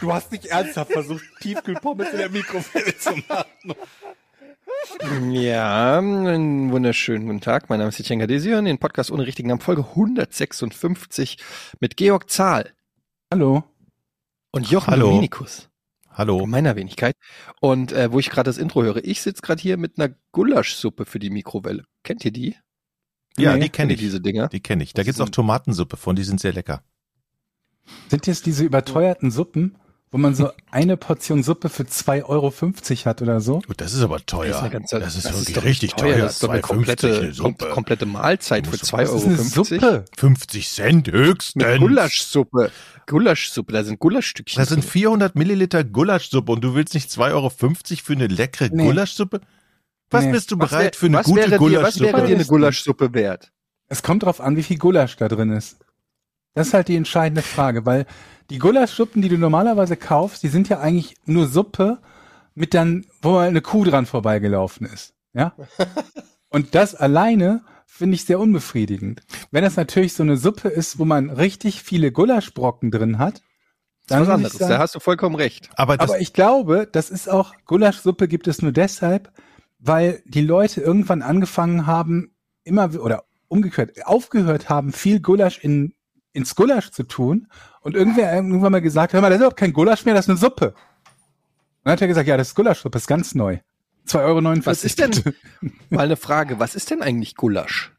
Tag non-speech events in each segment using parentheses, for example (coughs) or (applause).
Du hast nicht ernsthaft versucht, Tiefkühlpommes in der Mikrowelle zu machen. Ja, einen wunderschönen guten Tag. Mein Name ist Etienne Gadesian, den Podcast ohne richtigen Namen, Folge 156 mit Georg Zahl Hallo. und Jochen Hallo. Dominikus. Hallo. In meiner Wenigkeit. Und äh, wo ich gerade das Intro höre, ich sitze gerade hier mit einer Gulaschsuppe für die Mikrowelle. Kennt ihr die? Ja, Nee, die kenne Kennt ihr ich. diese Dinger? Die kenne ich. Da gibt's sind- auch Tomatensuppe von, die sind sehr lecker. Sind jetzt diese überteuerten Suppen, wo man so eine Portion Suppe für 2,50 Euro hat oder so? Gut, das ist aber teuer. Das ist, ganze, das ist das wirklich doch richtig teuer. teuer. Das ist doch eine 2,50 komplette, eine Suppe. kom komplette Mahlzeit für Muss- 2,50 Das Euro. ist eine Suppe. 50 Cent höchstens. Eine Gulaschsuppe. Gulaschsuppe, da sind Gulaschstückchen. Das sind drin. 400 Milliliter Gulaschsuppe und du willst nicht 2,50 Euro für eine leckere Nee. Gulaschsuppe? Was Nee. bist du Was bereit wär- für eine was gute wäre dir, Was Gulaschsuppe? wäre dir eine Ist- Gulaschsuppe wert? Es kommt drauf an, wie viel Gulasch da drin ist. Das ist halt die entscheidende Frage, weil die Gulaschsuppen, die du normalerweise kaufst, die sind ja eigentlich nur Suppe mit dann, wo mal eine Kuh dran vorbeigelaufen ist. Ja? (laughs) Und das alleine finde ich sehr unbefriedigend. Wenn das natürlich so eine Suppe ist, wo man richtig viele Gulaschbrocken drin hat, Das ist was dann anderes. sagen, Da hast du vollkommen recht. aber aber ich glaube, das ist auch, Gulaschsuppe gibt es nur deshalb, weil die Leute irgendwann angefangen haben, immer, oder umgekehrt, aufgehört haben, viel Gulasch in, ins Gulasch zu tun und irgendwer irgendwann mal gesagt, hör mal, das ist überhaupt kein Gulasch mehr, das ist eine Suppe. Und dann hat er gesagt, ja, das ist Gulaschsuppe, ist ganz neu. 2,49 Euro. Was ist denn, (laughs) mal eine Frage, was ist denn eigentlich Gulasch?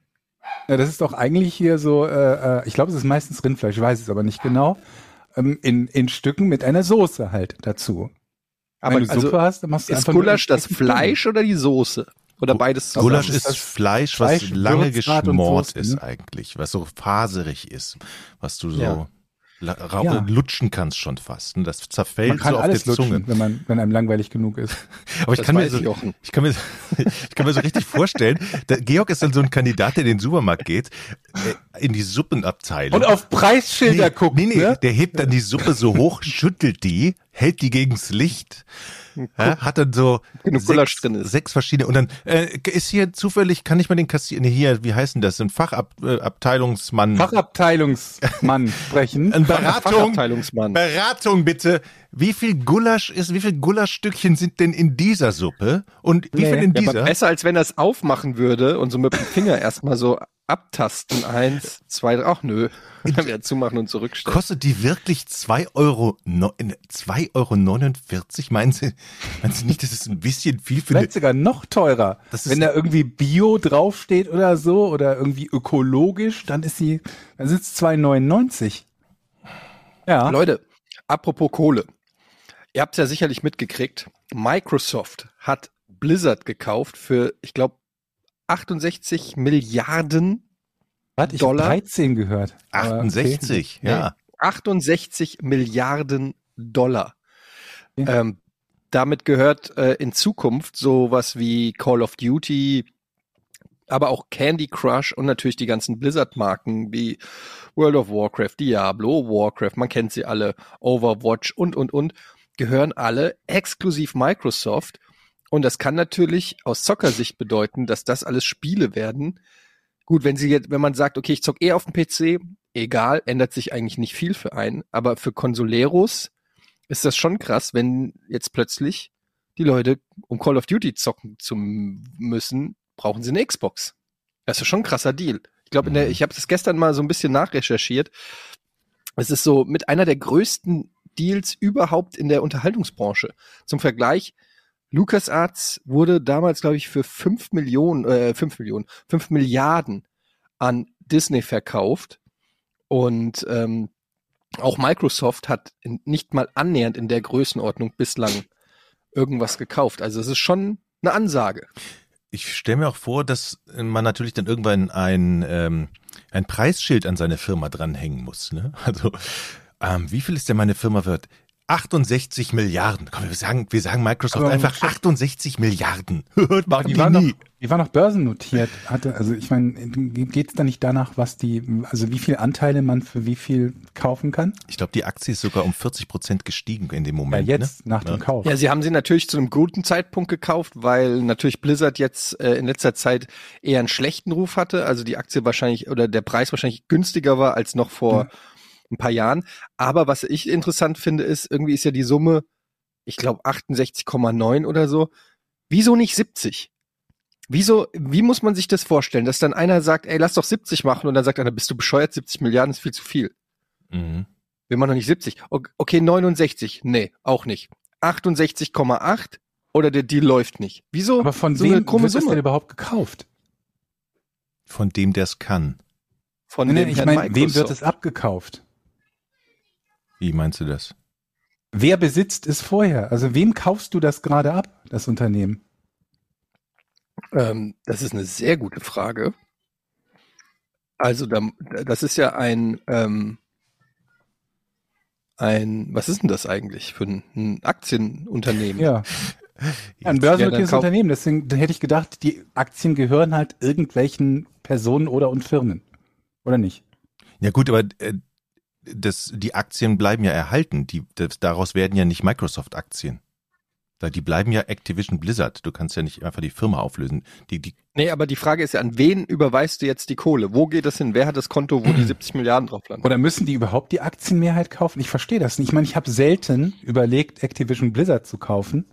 Ja, das ist doch eigentlich hier so, äh, äh, ich glaube, es ist meistens Rindfleisch, ich weiß es aber nicht genau, ähm, in, in Stücken mit einer Soße halt dazu. Aber Wenn du also, Suppe hast, dann machst du ist Gulasch das Fleisch oder die Soße? Oder beides zusammen? Gulasch ist ist das Fleisch, was Fleisch, lange geschmort ist ne? eigentlich, was so faserig ist, was du so Ja. Ja. lutschen kannst schon fast. Und das Man zerfällt kann so auf alles der Zunge. lutschen, wenn man, wenn einem langweilig genug ist. (laughs) Aber ich kann, so, ich, (laughs) ich, kann mir, (laughs) ich kann mir so richtig vorstellen, Georg ist dann so ein Kandidat, der in den Supermarkt geht, äh, in die Suppenabteilung. Und auf Preisschilder guckt, nee, nee, ne? der hebt dann die Suppe so hoch, schüttelt die, hält die gegens Licht, ja, hat dann so ist. sechs verschiedene und dann äh, ist hier zufällig, kann ich mal den Kassier, nee, hier, wie heißt denn das, ein Fachabteilungsmann, äh, Abteilungsmann. Fachabteilungsmann (laughs) sprechen. Ein Beratung, Fachabteilungsmann. Beratung bitte. Wie viel Gulasch ist, wie viel Gulaschstückchen sind denn in dieser Suppe? Und wie Nee. viel in Ja, dieser? besser, als wenn er es aufmachen würde und so mit dem Finger erstmal so abtasten. Eins, zwei, drei. Ach nö. (laughs) Dann wieder zumachen und zurückstellen. Kostet die wirklich 2 Euro, no, 2,49 Euro? Meinen Sie, meinen Sie nicht, das ist ein bisschen viel für Vielleicht sogar noch teurer. Wenn da irgendwie Bio draufsteht oder so oder irgendwie ökologisch, dann ist sie, dann sind es 2,99. Ja. Leute, apropos Kohle. Ihr habt es ja sicherlich mitgekriegt. Microsoft hat Blizzard gekauft für, ich glaube, 68 Milliarden, Warte, ich Dollar? habe 13 gehört. Aber 68, ja. 68 Milliarden Dollar. Ja. Ähm, damit gehört äh, in Zukunft sowas wie Call of Duty, aber auch Candy Crush und natürlich die ganzen Blizzard-Marken wie World of Warcraft, Diablo, Warcraft, man kennt sie alle, Overwatch und, und, und, gehören alle exklusiv Microsoft. Und das kann natürlich aus Zockersicht bedeuten, dass das alles Spiele werden. Gut, wenn sie jetzt, wenn man sagt, okay, ich zock eh auf dem PC, egal, ändert sich eigentlich nicht viel für einen. Aber für Consoleros ist das schon krass, wenn jetzt plötzlich die Leute, um Call of Duty zocken zu müssen, brauchen sie eine Xbox. Das ist schon ein krasser Deal. Ich glaube, der, ich habe das gestern mal so ein bisschen nachrecherchiert. Es ist so mit einer der größten Deals überhaupt in der Unterhaltungsbranche. Zum Vergleich, LucasArts wurde damals, glaube ich, für fünf Millionen, äh, fünf Millionen, fünf Milliarden an Disney verkauft. Und ähm, auch Microsoft hat in, nicht mal annähernd in der Größenordnung bislang irgendwas gekauft. Also es ist schon eine Ansage. Ich stelle mir auch vor, dass man natürlich dann irgendwann ein, ähm, ein Preisschild an seine Firma dranhängen muss. Ne? Also, ähm, wie viel ist denn meine Firma wert? 68 Milliarden. Komm, wir sagen, wir sagen Microsoft Aber- einfach 68 Milliarden. (laughs) Machen Die die war noch, nie. die war noch börsennotiert. Hatte, also ich meine, geht es da nicht danach, was die, also wie viele Anteile man für wie viel kaufen kann? Ich glaube, die Aktie ist sogar um 40 Prozent gestiegen in dem Ja, Moment. jetzt ne? nach dem Kauf. Ja, sie haben sie natürlich zu einem guten Zeitpunkt gekauft, weil natürlich Blizzard jetzt äh, in letzter Zeit eher einen schlechten Ruf hatte. Also die Aktie wahrscheinlich oder der Preis wahrscheinlich günstiger war als noch vor Ja. Ein paar Jahren. Aber was ich interessant finde, ist, irgendwie ist ja die Summe, ich glaube 68,9 oder so. Wieso nicht 70? Wieso, wie muss man sich das vorstellen, dass dann einer sagt, ey, lass doch 70 machen und dann sagt einer, bist du bescheuert, 70 Milliarden ist viel zu viel. Mhm. Will man noch nicht 70? O- Okay, 69. Nee, auch nicht. 68,8 oder der Deal läuft nicht. Wieso? Aber von so wem wird das denn überhaupt gekauft? Von dem, der es kann. Von Nee, dem nee, ich meine, wem wird es abgekauft? Wie meinst du das? Wer besitzt es vorher? Also wem kaufst du das gerade ab, das Unternehmen? Ähm, das ist eine sehr gute Frage. Also, da, das ist ja ein, ähm, ein, was ist denn das eigentlich für ein, ein Aktienunternehmen? Ja. (laughs) Ein Ja, börsennotiertes kauf- Unternehmen. Deswegen da hätte ich gedacht, die Aktien gehören halt irgendwelchen Personen oder und Firmen. Oder nicht? Ja gut, aber äh, das, die Aktien bleiben ja erhalten. Die, das, daraus werden ja nicht Microsoft-Aktien. Da- Die bleiben ja Activision Blizzard. Du kannst ja nicht einfach die Firma auflösen. Die, die, Nee, aber die Frage ist ja, an wen überweist du jetzt die Kohle? Wo geht das hin? Wer hat das Konto, wo die (clears throat) 70 Milliarden drauf landen? Oder müssen die überhaupt die Aktienmehrheit kaufen? Ich verstehe das nicht. Ich meine, ich habe selten überlegt, Activision Blizzard zu kaufen.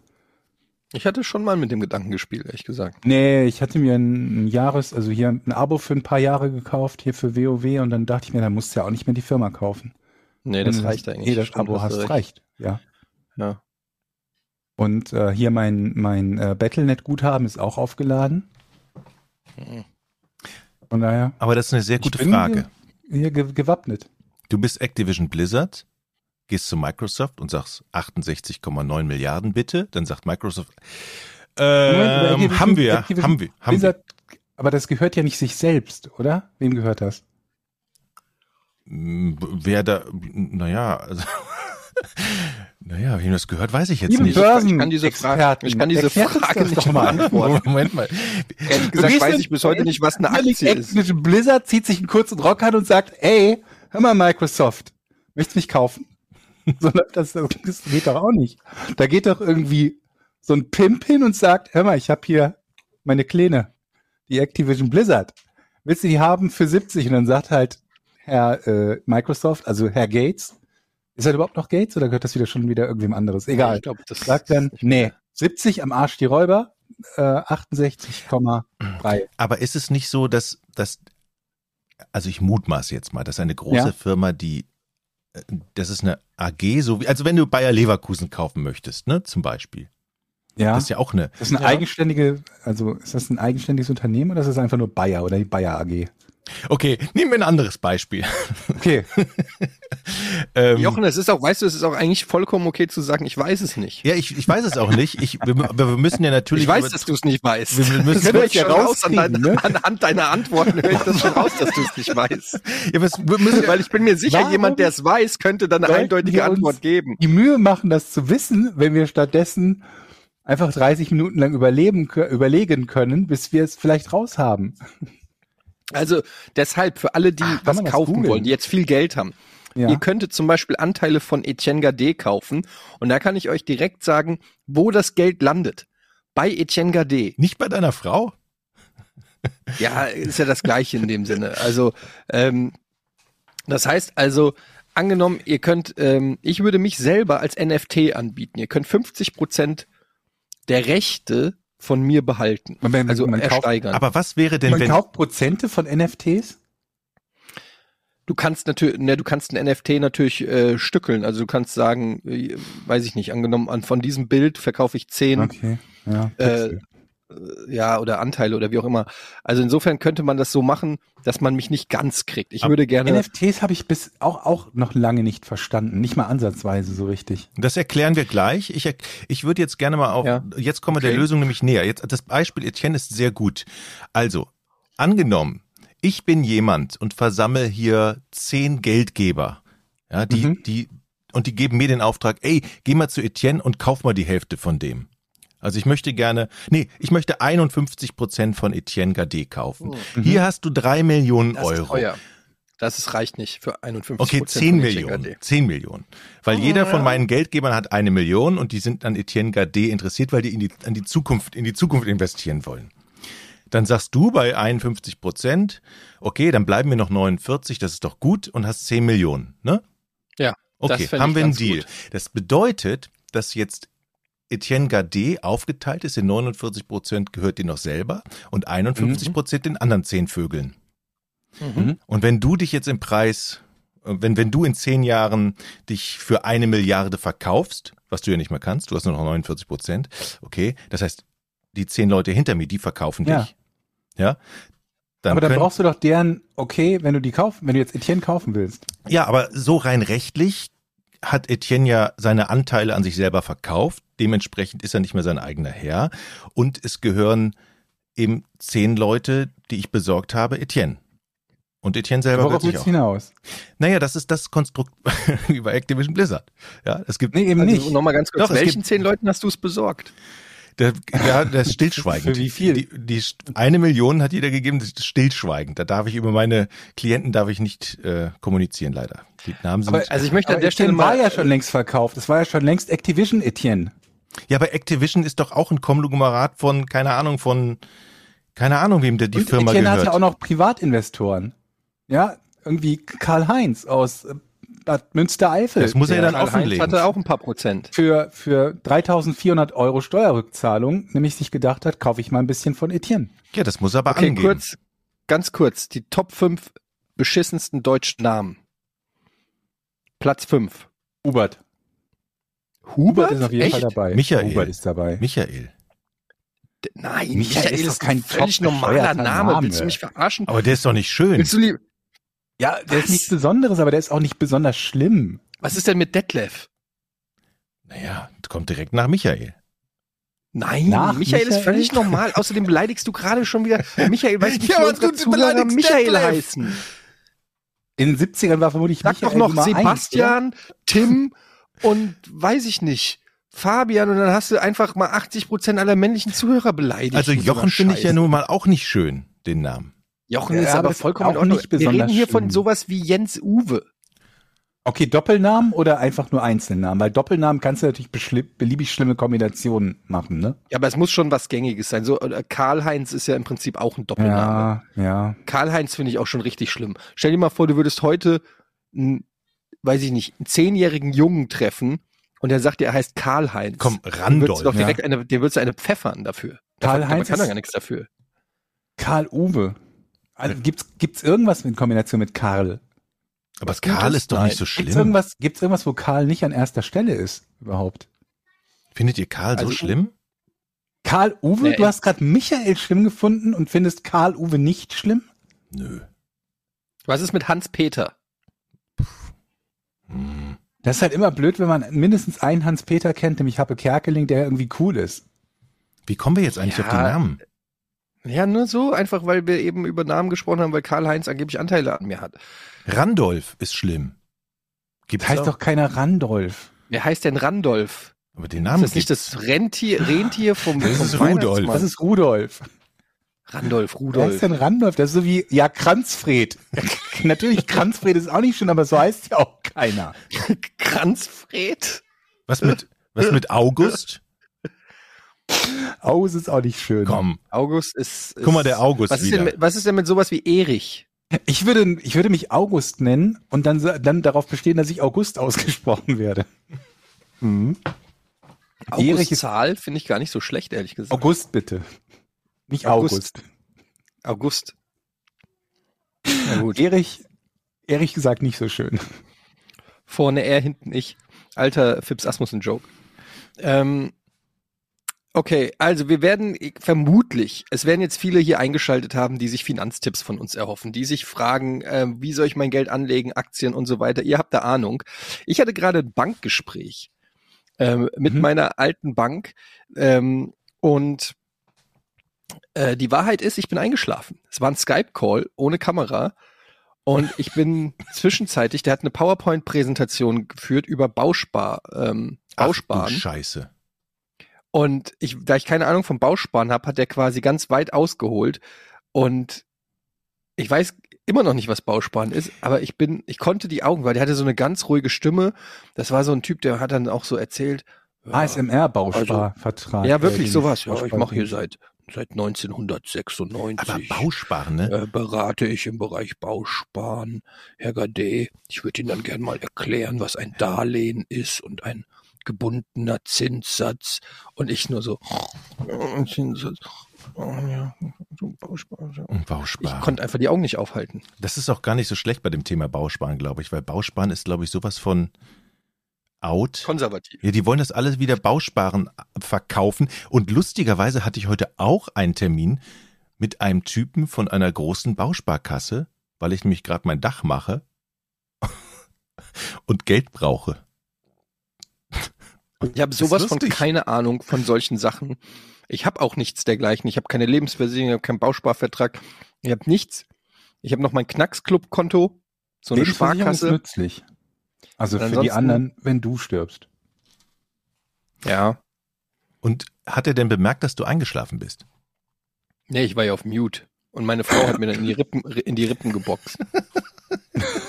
Ich hatte schon mal mit dem Gedanken gespielt, ehrlich gesagt. Nee, ich hatte mir ein, ein Jahres, also hier ein Abo für ein paar Jahre gekauft, hier für WoW und dann dachte ich mir, da musst du ja auch nicht mehr die Firma kaufen. Nee, das Wenn reicht eigentlich. Jeder Stimmt, Abo hast recht. reicht. Ja. Ja. Und äh, hier mein, mein äh, Battlenet-Guthaben ist auch aufgeladen. Mhm. Von daher. aber das ist eine sehr ich gute bin Frage. Hier, hier ge gewappnet. Du bist Activision Blizzard, gehst zu Microsoft und sagst 68,9 Milliarden bitte. Dann sagt Microsoft, Moment, aber ähm, Activision- haben wir, haben wir, haben wir. Blizzard, aber das gehört ja nicht sich selbst, oder? Wem gehört das? M, Wer da, naja, also, (laughs) naja, wem das gehört, weiß ich jetzt Liebe nicht. Börsen- Ich kann diese Frage, Experten, ich kann diese Frage nicht doch mal. beantworten. Moment mal. Ehrlich gesagt gehst weiß ich bis heute nicht, was eine Aktie ist. Blizzard zieht sich einen kurzen Rock an und sagt, ey, hör mal Microsoft, möchtest mich kaufen? (laughs) So läuft das, das geht doch auch nicht. Da geht doch irgendwie so ein Pimp hin und sagt, hör mal, ich habe hier meine Kleine, die Activision Blizzard. Willst du die haben für 70? Und dann sagt halt Herr äh, Microsoft, also Herr Gates, ist er überhaupt noch Gates oder gehört das wieder schon wieder irgendwem anderes? Egal. Ich glaube, das Sagt dann, nee, 70 am Arsch die Räuber, äh, 68,3. Aber ist es nicht so, dass, dass also ich mutmaße jetzt mal, dass eine große Ja. Firma, die, äh, das ist eine AG, so wie, also wenn du Bayer Leverkusen kaufen möchtest, ne, zum Beispiel. Ja. Das ist ja auch eine, Das ist eine Ja. eigenständige, also ist das ein eigenständiges Unternehmen oder ist das einfach nur Bayer oder die Bayer AG? Okay, nehmen wir ein anderes Beispiel. Okay. (laughs) Ähm, Jochen, es ist auch, weißt du, es ist auch eigentlich vollkommen okay zu sagen, ich weiß es nicht. ja, ich, ich weiß es auch nicht. Ich, wir, aber wir müssen ja natürlich. Ich weiß, aber- dass du es nicht weißt. Wir- müssen- das höre ich ja raus an dein, ne? anhand deiner Antworten höre ich das schon raus, dass du es nicht weißt. (laughs) ja, was, wir müssen, Weil ich bin mir sicher, Warum jemand, der es weiß, könnte dann eine eindeutige Antwort geben. Die Mühe machen, das zu wissen, wenn wir stattdessen einfach 30 Minuten lang überleben, überlegen können, bis wir es vielleicht raus haben. Also deshalb für alle, die Ach, was kaufen googeln? wollen, die jetzt viel Geld haben. Ja. Ihr könntet zum Beispiel Anteile von Etienne Gade kaufen und da kann ich euch direkt sagen, wo das Geld landet. Bei Etienne Gade. nicht bei deiner Frau? (laughs) Ja, ist ja das Gleiche in dem Sinne. Also, ähm, das heißt also, angenommen, ihr könnt, ähm, ich würde mich selber als NFT anbieten. Ihr könnt 50 Prozent der Rechte von mir behalten. Man- man- also man kauft- ersteigern. Aber was wäre denn, Man wenn, kauft Prozente von NFTs? Du kannst natürlich, ne, du kannst ein NFT natürlich äh, stückeln. Also du kannst sagen, äh, weiß ich nicht, angenommen an von diesem Bild verkaufe ich zehn, Okay. Ja. äh, ja oder Anteile oder wie auch immer. Also insofern könnte man das so machen, dass man mich nicht ganz kriegt. Ich Aber würde gerne. NFTs habe ich bis auch, auch noch lange nicht verstanden. Nicht mal ansatzweise so richtig. Das erklären wir gleich. Ich, ich würde jetzt gerne mal auf, Ja. jetzt kommen wir der Okay. Lösung nämlich näher. Jetzt, das Beispiel Etienne ist sehr gut. Also, angenommen, ich bin jemand und versammle hier zehn Geldgeber, ja, die, Mhm. die und die geben mir den Auftrag, ey, geh mal zu Etienne und kauf mal die Hälfte von dem. Also ich möchte gerne, nee, ich möchte 51 Prozent von Etienne Gade kaufen. Hier hast du drei Millionen Oh. Das ist Euro. teuer. Das ist, reicht nicht für 51 Okay, Prozent 10 von Etienne Millionen. Gade. 10 Millionen. Weil jeder von meinen Geldgebern hat eine Million und die sind an Etienne Gade interessiert, weil die in die, an die Zukunft, in die Zukunft investieren wollen. Dann sagst du bei 51 Prozent, okay, dann bleiben mir noch 49, das ist doch gut und hast 10 Millionen, ne? Ja, Okay, haben wir einen Deal. gut. Das bedeutet, dass jetzt Etienne Gade aufgeteilt ist in 49 Prozent gehört dir noch selber und Mhm. 51 Prozent den anderen 10 Vögeln. Mhm. Und wenn du dich jetzt im Preis, äh, wenn, wenn du in zehn Jahren dich für eine Milliarde verkaufst, was du ja nicht mehr kannst, du hast nur noch 49 Prozent, okay, das heißt, die zehn Leute hinter mir, die verkaufen Ja. dich. Ja. Dann aber dann können, brauchst du doch deren, okay, wenn du die kaufen, wenn du jetzt Etienne kaufen willst. ja, aber so rein rechtlich hat Etienne ja seine Anteile an sich selber verkauft. Dementsprechend ist er nicht mehr sein eigener Herr. Und es gehören eben zehn Leute, die ich besorgt habe, Etienne. Und Etienne selber Worauf gehört sich auch. hinaus? Naja, das ist das Konstrukt (laughs) wie bei Activision Blizzard. Ja, es gibt Nee, eben Also nicht. nochmal ganz kurz, Doch, welchen zehn Leuten hast du es besorgt? Der, ja, das (laughs) Stillschweigen. Für wie viel? Die, die, eine Million hat jeder gegeben, das ist Stillschweigen. Da darf ich über meine Klienten darf ich nicht äh, kommunizieren, leider. Die Namen sind. Aber, Also ich möchte an der Stelle Etienne war ja schon längst verkauft. Das war ja schon längst Activision Etienne. ja, aber Activision ist doch auch ein Konglomerat von, keine Ahnung, von, keine Ahnung, wem der die Und Firma Etienne gehört. hat ja auch noch Privatinvestoren. Ja, irgendwie Karl-Heinz aus Bad Münstereifel. Das muss er der dann offenlegen. hatte auch ein paar Prozent. für, für 3400 Euro Steuerrückzahlung nämlich sich gedacht hat, kaufe ich mal ein bisschen von Etienne. ja, das muss er aber Okay, angeben. kurz, ganz kurz, die Top 5 beschissensten deutschen Namen. Platz 5. Hubert. Hubert? ist auf jeden Echt? Fall dabei. Michael. Hubert ist dabei. Michael. D- Nein, Michael Michael, ist ist, doch kein ein völlig normaler Name. Name. Willst du mich verarschen? Aber der ist doch nicht schön. Willst du lieb Ja, der Was? ist nichts Besonderes, aber der ist auch nicht besonders schlimm. Was ist denn mit Detlef? Naja, kommt direkt nach Michael. Nein, Nach Michael, ist Michael? völlig normal. Außerdem beleidigst du gerade schon wieder Michael, du, (laughs) wie Ja, aber du Zuhörer beleidigst Michael Detlef. heißen? In den 70ern war vermutlich Sag Michael doch noch Sebastian, Tim und weiß ich nicht, Fabian und dann hast du einfach mal 80 Prozent aller männlichen Zuhörer beleidigt. Also Jochen finde ich ja nun mal auch nicht schön, den Namen. Jochen Ja, ist aber vollkommen auch nicht Wir besonders reden hier von schlimm. sowas wie Jens Uwe. Okay, Doppelnamen oder einfach nur Einzelnamen? Weil Doppelnamen kannst du natürlich beliebig schlimme Kombinationen machen, ne? Ja, aber es muss schon was Gängiges sein. So äh, Karl-Heinz ist ja im Prinzip auch ein Doppelname. Ja, ja. Karl-Heinz finde ich auch schon richtig schlimm. Stell dir mal vor, du würdest heute, einen, weiß ich nicht, einen zehnjährigen Jungen treffen und der sagt dir, er heißt Karl-Heinz. Komm, Dem würdest Randolph. du doch ja. direkt eine, dem würdest du eine pfeffern dafür. Karl-Heinz kann doch gar nichts dafür. Karl-Uwe. Also gibt's, gibt's irgendwas in Kombination mit Karl? Aber Was Karl ist doch nicht so Gibt's schlimm. irgendwas, gibt's irgendwas, wo Karl nicht an erster Stelle ist, überhaupt? Findet ihr Karl so Also- schlimm? Karl-Uwe? Nee, du hast gerade Michael schlimm gefunden und findest Karl-Uwe nicht schlimm? Nö. Was ist mit Hans-Peter? Hm. Das ist halt immer blöd, wenn man mindestens einen Hans-Peter kennt, nämlich Happe Kerkeling, der irgendwie cool ist. Wie kommen wir jetzt eigentlich Ja, auf den Namen? Ja, nur so, einfach weil wir eben über Namen gesprochen haben, weil Karl-Heinz angeblich Anteile an mir hat. Randolph ist schlimm. Gibt's heißt auch. doch keiner Randolph. Wer heißt denn Randolph? Aber den Ist Namen das nicht das Rentier, Rentier vom, Das vom ist Rudolf. Weihnachtsmann? Das ist Rudolf. Randolph, Wer Rudolf. ist denn Randolph? Das ist so wie, ja, Kranzfred. (laughs) Natürlich, Kranzfred ist auch nicht schön, aber so heißt ja auch keiner. Kranzfred? Was mit, was mit August? Aus ist auch nicht schön. Komm, August ist, ist guck mal, der August was ist, wieder. denn mit, was ist denn mit sowas wie Erich? Ich würde, ich würde mich August nennen und dann, dann darauf bestehen, dass ich August (laughs) ausgesprochen werde. Erich August ist Zahl finde ich gar nicht so schlecht, ehrlich gesagt. August bitte. Nicht August. August. August. (laughs) Na gut. Erich, ehrlich gesagt nicht so schön. Vorne er, hinten ich. Alter Fips Asmussen-Joke. Ähm, okay, also wir werden vermutlich, es werden jetzt viele hier eingeschaltet haben, die sich Finanztipps von uns erhoffen, die sich fragen, ähm, wie soll ich mein Geld anlegen, Aktien und so weiter. Ihr habt da Ahnung. Ich hatte gerade ein Bankgespräch ähm, mit Mhm. meiner alten Bank ähm, und äh, die Wahrheit ist, ich bin eingeschlafen. Es war ein Skype-Call ohne Kamera Und ich bin (laughs) zwischenzeitlich, der hat eine PowerPoint-Präsentation geführt über Bauspar, ähm, Ach, Bausparen. Scheiße. Und ich, da ich keine Ahnung vom Bausparen habe, hat er quasi ganz weit ausgeholt. Und ich weiß immer noch nicht, was Bausparen ist, aber ich bin, ich konnte die Augen, weil der hatte so eine ganz ruhige Stimme. Das war so ein Typ, der hat dann auch so erzählt. ja, ASMR-Bausparvertrag. Ja, äh, wirklich sowas. Ja, ich mache hier seit seit 1996. Aber Bausparen, ne? äh, berate ich im Bereich Bausparen. Herr Gade, ich würde Ihnen dann gern mal erklären, was ein Darlehen ist und ein gebundener Zinssatz. Und ich nur so, äh, Zinssatz. Oh, ja, Bausparen. ja. Ich konnte einfach die Augen nicht aufhalten. Das ist auch gar nicht so schlecht bei dem Thema Bausparen, glaube ich, weil Bausparen ist, glaube ich, sowas von out. Konservativ. Ja, die wollen das alles wieder Bausparen verkaufen. Und lustigerweise hatte ich heute auch einen Termin mit einem Typen von einer großen Bausparkasse, weil ich nämlich gerade mein Dach mache (laughs) und Geld brauche. Ich habe sowas von keine Ahnung von solchen Sachen. Ich habe auch nichts dergleichen. Ich habe keine Lebensversicherung, ich habe keinen Bausparvertrag. Ich habe nichts. Ich habe noch mein Knacksclub-Konto, so eine Lebensversicherung ist Sparkasse. nützlich. Also Und für die anderen, wenn du stirbst. Ja. Und hat er denn bemerkt, dass du eingeschlafen bist? Nee, ich war ja auf Mute. Und meine Frau hat mir dann in die Rippen, in die Rippen geboxt. (laughs)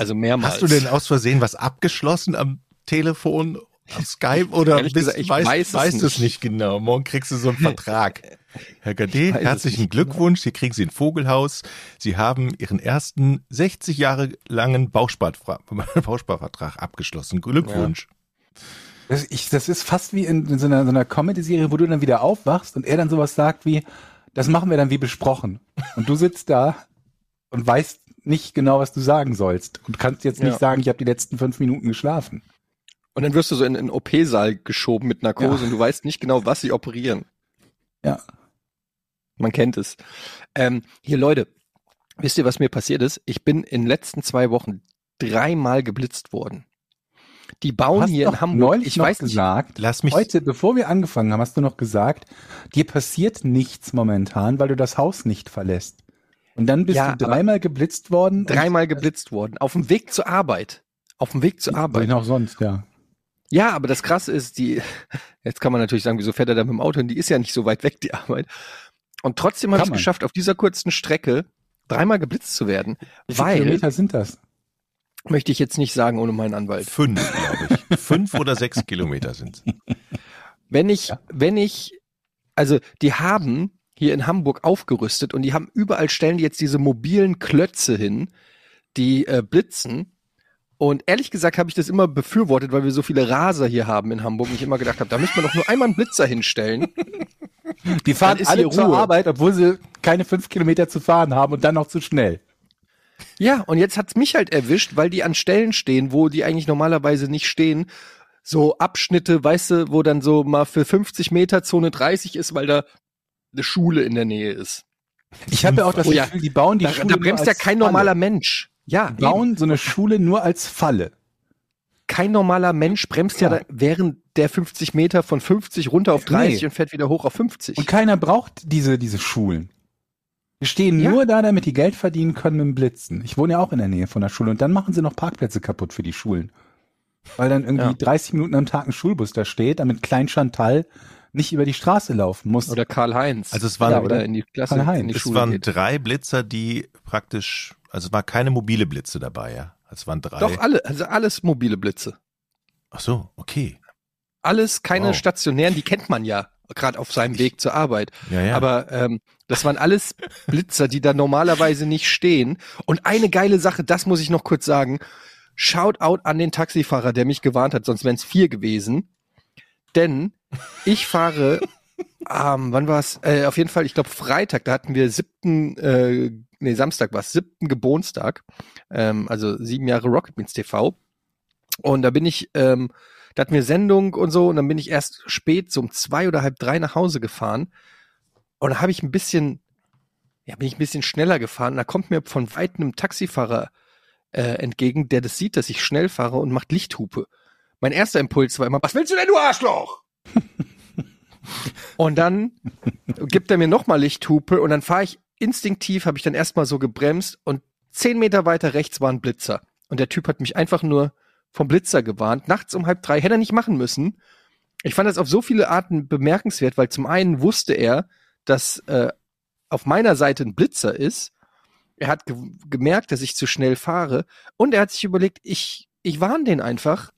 Also mehrmals. Hast du denn aus Versehen was abgeschlossen am Telefon, am Skype oder bist, gesagt, ich weißt, weiß es du es nicht. nicht genau? Morgen kriegst du so einen (laughs) Vertrag. Herr Gade, weiß herzlichen nicht genau. Glückwunsch. Hier kriegen Sie ein Vogelhaus. Sie haben Ihren ersten 60 Jahre langen Bauspar (laughs) Bausparvertrag abgeschlossen. Glückwunsch. Das, ich, das ist fast wie in, in so einer, so einer Comedy-Serie, wo du dann wieder aufwachst und er dann sowas sagt wie, das machen wir dann wie besprochen. Und du sitzt da und weißt nicht genau, was du sagen sollst und kannst jetzt nicht Ja. sagen, ich habe die letzten fünf Minuten geschlafen. Und dann wirst du so in einen OP-Saal geschoben mit Narkose Ja. und du weißt nicht genau, was sie operieren. Ja. Man kennt es. Ähm, hier, Leute, wisst ihr, was mir passiert ist? Ich bin in den letzten zwei Wochen dreimal geblitzt worden. Die bauen hast hier in Hamburg, neulich ich noch weiß nicht, gesagt, Lass mich. heute, bevor wir angefangen haben, hast du noch gesagt, dir passiert nichts momentan, weil du das Haus nicht verlässt. Und dann bist Ja, du dreimal geblitzt worden. dreimal geblitzt worden. Auf dem Weg zur Arbeit. Auf dem Weg zur Wohin Arbeit. auch sonst, ja. Ja, aber das Krasse ist, die, (laughs) jetzt kann man natürlich sagen, wieso fährt er da mit dem Auto hin? Die ist ja nicht so weit weg, die Arbeit. Und trotzdem habe ich es geschafft, auf dieser kurzen Strecke dreimal geblitzt zu werden. Wie viele Kilometer sind das? möchte ich jetzt nicht sagen ohne meinen Anwalt. Fünf, glaube ich. (laughs) Fünf oder sechs Kilometer sind Wenn ich, Ja. wenn ich, also die haben hier in Hamburg aufgerüstet und die haben überall stellen die jetzt diese mobilen Klötze hin, die äh, blitzen. Und ehrlich gesagt habe ich das immer befürwortet, weil wir so viele Raser hier haben in Hamburg. Und ich immer gedacht habe, da müsste man doch nur einmal einen Blitzer hinstellen. (laughs) Die fahren ist alle hier zur Ruhe. Arbeit, obwohl sie keine fünf Kilometer zu fahren haben und dann noch zu schnell. Ja, und jetzt hat's mich halt erwischt, weil die an Stellen stehen, wo die eigentlich normalerweise nicht stehen. So Abschnitte, weißt du, wo dann so mal für 50 Meter Zone 30 ist, weil da eine Schule in der Nähe ist. Ich habe ja auch das Oh ja. Gefühl, die bauen die Da, Schule da bremst ja kein Falle. normaler Mensch. Ja, Die bauen so eine Schule nur als Falle. kein normaler Mensch bremst ja, Ja. da während der 50 Meter von 50 runter auf 30 Nee. und fährt wieder hoch auf 50. Und keiner braucht diese, diese Schulen. Die stehen Ja. nur da, damit die Geld verdienen können mit dem Blitzen. Ich wohne ja auch in der Nähe von der Schule und dann machen sie noch Parkplätze kaputt für die Schulen. Weil dann irgendwie Ja. 30 Minuten am Tag ein Schulbus da steht, damit Klein Chantal nicht über die Straße laufen muss. Oder Karl-Heinz. Also es waren- Ja, oder? in die Klasse, in die Es Schule waren geht. drei Blitzer, die praktisch, also es war keine mobile Blitze dabei, ja. Es waren drei. Doch alle, also alles mobile Blitze. Ach so, okay. Alles keine Wow. stationären, die kennt man ja, gerade auf seinem Weg zur Arbeit. Ja, ja. Aber ähm, das waren alles Blitzer, die da normalerweise nicht stehen. Und eine geile Sache, das muss ich noch kurz sagen. Shout out an den Taxifahrer, der mich gewarnt hat, sonst wären es vier gewesen. Denn ich fahre, ähm, wann war es? Äh, auf jeden Fall, ich glaube Freitag, da hatten wir siebten, äh, nee, Samstag war es, siebten Geburtstag. Ähm, also sieben Jahre Rocket Beans TV. Und da bin ich, ähm, da hatten wir Sendung und so, und dann bin ich erst spät, so um zwei oder halb drei nach Hause gefahren. Und da habe ich ein bisschen, ja, bin ich ein bisschen schneller gefahren. Und da kommt mir von weitem ein Taxifahrer äh, entgegen, der das sieht, dass ich schnell fahre und macht Lichthupe. Mein erster Impuls war immer, was willst du denn, du Arschloch? (laughs) und dann gibt er mir nochmal Lichthupe und dann fahre ich instinktiv habe ich dann erstmal so gebremst und zehn Meter weiter rechts war ein Blitzer. Und der Typ hat mich einfach nur vom Blitzer gewarnt. Nachts um halb drei hätte er nicht machen müssen. Ich fand das auf so viele Arten bemerkenswert, weil zum einen wusste er, dass äh, auf meiner Seite ein Blitzer ist. Er hat ge gemerkt, dass ich zu schnell fahre. Und er hat sich überlegt, ich, ich warne den einfach.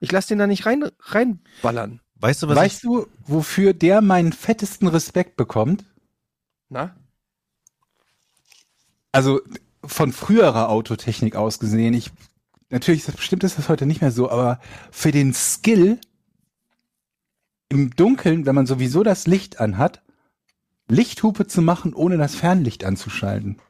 Ich lasse den da nicht rein, reinballern. Weißt du, was Weißt du, wofür der meinen fettesten Respekt bekommt? Na? Also von früherer Autotechnik aus gesehen, ich natürlich bestimmt ist das heute nicht mehr so, aber für den Skill im Dunkeln, wenn man sowieso das Licht anhat, Lichthupe zu machen, ohne das Fernlicht anzuschalten.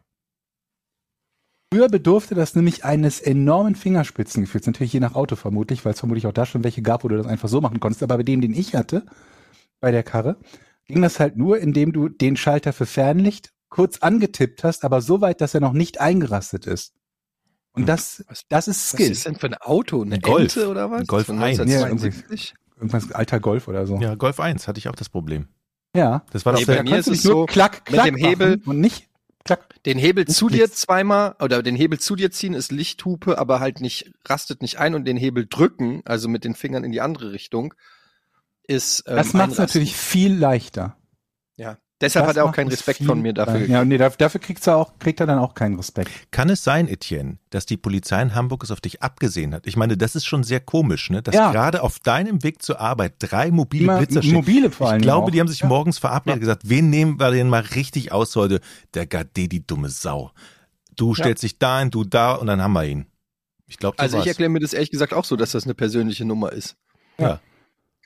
Früher bedurfte das nämlich eines enormen Fingerspitzengefühls, natürlich je nach Auto vermutlich, weil es vermutlich auch da schon welche gab, wo du das einfach so machen konntest. Aber bei dem, den ich hatte, bei der Karre, ging das halt nur, indem du den Schalter für Fernlicht kurz angetippt hast, aber so weit, dass er noch nicht eingerastet ist. Und das, Was- das ist Was Skill. ist denn für ein Auto? Eine Ein Golf. Ente oder was? Ein Golf Von 1. 1972? Irgendwas alter Golf oder so. Ja, Golf 1 hatte ich auch das Problem. Ja. Das war doch Nee, der, bei mir ist nicht es nur so, klack, mit klack dem Hebel- und nicht klack. Den Hebel zu dir zweimal oder den Hebel zu dir ziehen ist Lichthupe, aber halt nicht rastet nicht ein und den Hebel drücken, also mit den Fingern in die andere Richtung, ist ähm, Das macht es natürlich viel leichter. Ja. Deshalb Das hat er auch keinen es Respekt von mir dafür. Ja, nee, dafür, kriegst du auch, kriegt er dann auch keinen Respekt. kann es sein, Etienne, dass die Polizei in Hamburg es auf dich abgesehen hat? Ich meine, das ist schon sehr komisch, ne? Dass Ja. gerade auf deinem Weg zur Arbeit drei mobile Immer Blitzer stehen. mobile vor allem. Ich glaube, auch. die haben sich ja. morgens verabredet und gesagt, wen nehmen wir denn mal richtig aus heute? Der Gade, die dumme Sau. Du stellst dich da ein, du da und dann haben wir ihn. Ich glaube, so Also ich erkläre mir das ehrlich gesagt auch so, dass das eine persönliche Nummer ist. Ja.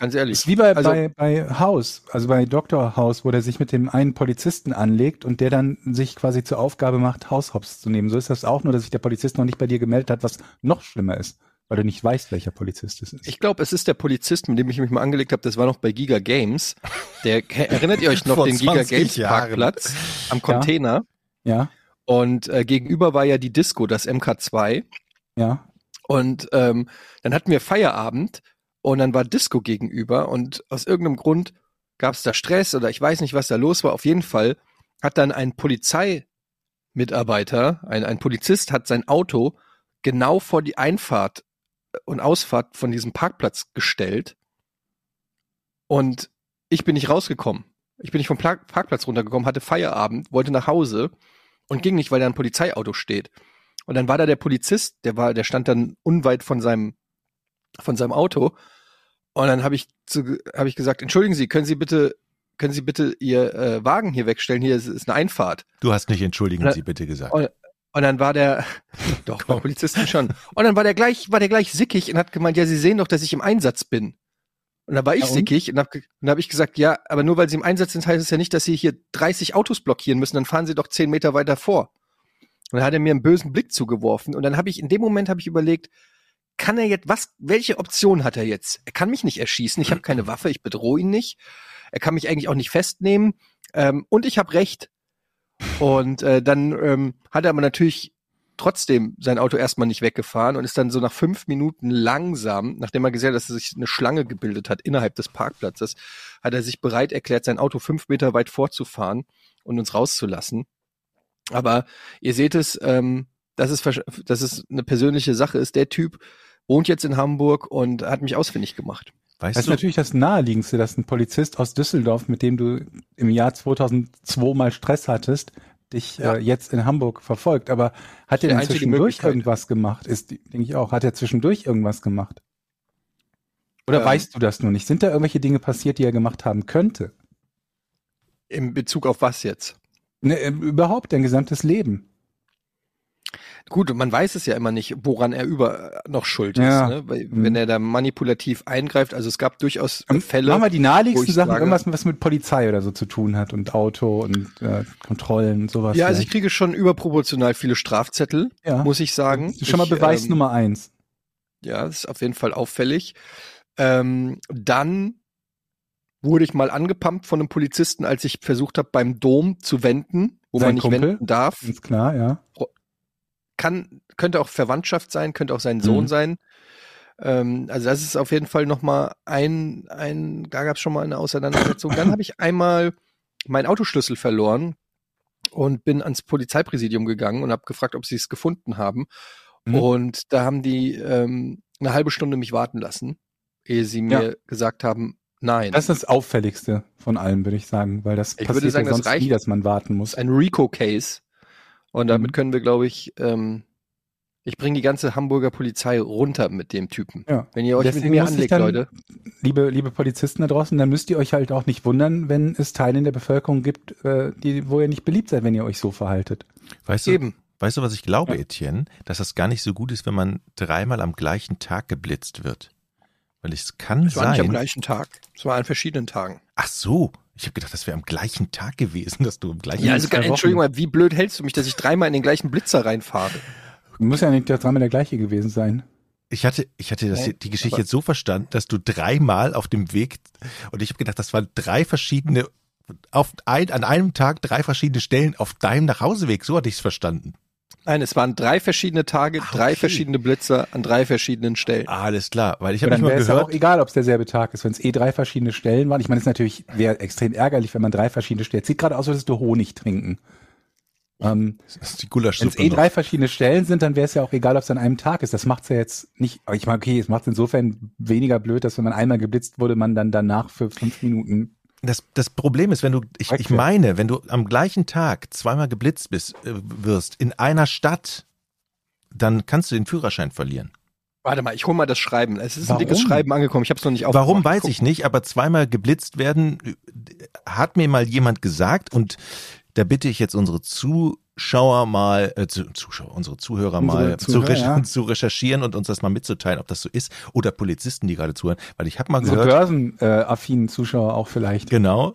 Ganz ehrlich. ist wie bei, Also- bei, bei House, also bei Dr. House, wo der sich mit dem einen Polizisten anlegt und der dann sich quasi zur Aufgabe macht, Haushops zu nehmen. So ist das auch, nur dass sich der Polizist noch nicht bei dir gemeldet hat, was noch schlimmer ist, weil du nicht weißt, welcher Polizist es ist. Ich glaube, es ist der Polizist, mit dem ich mich mal angelegt habe. Das war noch bei Giga Games. Der erinnert ihr euch noch (laughs) den Giga 20 Games Jahren. Parkplatz am Container? ja, Und äh, gegenüber war ja die Disco, das MK2. ja. Und ähm, dann hatten wir Feierabend und dann war Disco gegenüber und aus irgendeinem Grund gab es da Stress oder ich weiß nicht, was da los war. Auf jeden Fall hat dann ein Polizeimitarbeiter, ein, ein Polizist hat sein Auto genau vor die Einfahrt und Ausfahrt von diesem Parkplatz gestellt und ich bin nicht rausgekommen. Ich bin nicht vom Pla Parkplatz runtergekommen, hatte Feierabend, wollte nach Hause und ging nicht, weil da ein Polizeiauto steht. Und dann war da der Polizist, der war, der stand dann unweit von seinem von seinem Auto. Und dann habe ich zu, habe ich gesagt, entschuldigen Sie, können Sie bitte können Sie bitte Ihr äh, Wagen hier wegstellen? Hier ist, ist eine Einfahrt. Du hast nicht entschuldigen Na- Sie bitte gesagt. Und, und dann war der, (laughs) doch, bei Polizisten schon. Und dann war der gleich, war der gleich sickig und hat gemeint, ja, Sie sehen doch, dass ich im Einsatz bin. Und dann war ich Ja, und? sickig und habe und hab ich gesagt, ja, aber nur weil Sie im Einsatz sind, heißt es ja nicht, dass Sie hier 30 Autos blockieren müssen, dann fahren Sie doch 10 Meter weiter vor. Und dann hat er mir einen bösen Blick zugeworfen und dann habe ich, in dem Moment habe ich überlegt, kann er jetzt, was, welche Option hat er jetzt? Er kann mich nicht erschießen, ich habe keine Waffe, ich bedrohe ihn nicht. Er kann mich eigentlich auch nicht festnehmen ähm, und ich habe Recht. Und äh, dann ähm, hat er aber natürlich trotzdem sein Auto erstmal nicht weggefahren und ist dann so nach fünf Minuten langsam, nachdem er gesehen hat, dass sich eine Schlange gebildet hat innerhalb des Parkplatzes, hat er sich bereit erklärt, sein Auto fünf Meter weit vorzufahren und uns rauszulassen. Aber ihr seht es, ähm, dass es, dass es eine persönliche Sache ist. Der Typ wohnt jetzt in Hamburg und hat mich ausfindig gemacht. Weißt Das ist du, natürlich das Naheliegendste, dass ein Polizist aus Düsseldorf, mit dem du im Jahr 2002 mal Stress hattest, dich Ja. äh, jetzt in Hamburg verfolgt. Aber hat er zwischendurch irgendwas gemacht? Ist, denke ich auch. Hat er zwischendurch irgendwas gemacht? Oder Ähm. weißt du das nur nicht? Sind da irgendwelche Dinge passiert, die er gemacht haben könnte? In Bezug auf was jetzt? Ne, äh, überhaupt dein gesamtes Leben. Gut, und man weiß es ja immer nicht, woran er über noch schuld Ja. ist, ne? Weil, Mhm. wenn er da manipulativ eingreift, also es gab durchaus Ähm, Fälle. Machen wir die naheliegendsten ich Sachen, sage- irgendwas, was mit Polizei oder so zu tun hat und Auto und äh, Kontrollen und sowas. ja, also ich vielleicht. kriege schon überproportional viele Strafzettel, ja. muss ich sagen. Das ist schon mal ich, Beweis ähm, Nummer eins. Ja, das ist auf jeden Fall auffällig. Ähm, dann wurde ich mal angepumpt von einem Polizisten, als ich versucht habe, beim Dom zu wenden, wo Sein man nicht Kumpel? wenden darf. Ganz klar, ja. Kann, könnte auch Verwandtschaft sein, könnte auch sein Sohn Mhm. sein. Ähm, also das ist auf jeden Fall noch mal ein, ein da gab es schon mal eine Auseinandersetzung. Dann habe ich einmal meinen Autoschlüssel verloren und bin ans Polizeipräsidium gegangen und habe gefragt, ob sie es gefunden haben. Mhm. Und da haben die ähm, eine halbe Stunde mich warten lassen, ehe sie mir Ja. gesagt haben, nein. Das ist das Auffälligste von allem, würde ich sagen, weil das Ich passiert würde sagen, ja das sonst reicht. nie, dass man warten muss. ein Rico-Case. Und damit Mhm. können wir, glaube ich, ähm, ich bringe die ganze Hamburger Polizei runter mit dem Typen. Ja. Wenn ihr euch mit Deswegen mir muss ich anlegt, dann- Leute. Liebe, liebe Polizisten da draußen, dann müsst ihr euch halt auch nicht wundern, wenn es Teile in der Bevölkerung gibt, äh, die, wo ihr nicht beliebt seid, wenn ihr euch so verhaltet. Weißt du, Eben. weißt du, was ich glaube, Ja. Etienne? Dass das gar nicht so gut ist, wenn man dreimal am gleichen Tag geblitzt wird. Weil es kann Es war nicht am gleichen Tag. Es war an verschiedenen Tagen. Ach so. Ich habe gedacht, das wäre am gleichen Tag gewesen, dass du am gleichen Ja, also Wochen. Entschuldigung mal, wie blöd hältst du mich, dass ich dreimal in den gleichen Blitzer reinfahre? Muss ja nicht dreimal der gleiche gewesen sein. Ich hatte, ich hatte das, die Geschichte jetzt so verstanden, dass du dreimal auf dem Weg und ich habe gedacht, das waren drei verschiedene auf ein, an einem Tag drei verschiedene Stellen auf deinem Nachhauseweg. So hatte ich es verstanden. Nein, es waren drei verschiedene Tage, drei okay. verschiedene Blitzer an drei verschiedenen Stellen. Alles klar, weil ich Aber habe dann nicht wäre mal es ja auch gehört. egal, ob es derselbe Tag ist, wenn es eh drei verschiedene Stellen waren. Ich meine, es ist natürlich wäre extrem ärgerlich, wenn man drei verschiedene Stellen. Sieht gerade aus, als würdest du Honig trinken. Ähm, Das ist die wenn es eh noch. drei verschiedene Stellen sind, dann wäre es ja auch egal, ob es an einem Tag ist. Das macht's ja jetzt nicht. Aber ich meine, okay, es macht insofern weniger blöd, dass wenn man einmal geblitzt wurde, man dann danach für fünf Minuten. Das, das Problem ist, wenn du, ich, ich meine, wenn du am gleichen Tag zweimal geblitzt bist, äh, wirst in einer Stadt, dann kannst du den Führerschein verlieren. Warte mal, ich hol mal das Schreiben. Es ist ein Warum? dickes Schreiben angekommen. Ich habe es noch nicht aufgemacht. Warum weiß ich nicht, aber zweimal geblitzt werden, äh, hat mir mal jemand gesagt und da bitte ich jetzt unsere Zuschauer mal, äh, zu, Zuschauer, unsere Zuhörer Unsere mal Zuhörer, zu, ja. (laughs) zu recherchieren und uns das mal mitzuteilen, ob das so ist oder Polizisten, die gerade zuhören, weil ich habe mal So gehört, börsenaffinen Zuschauer auch vielleicht. genau,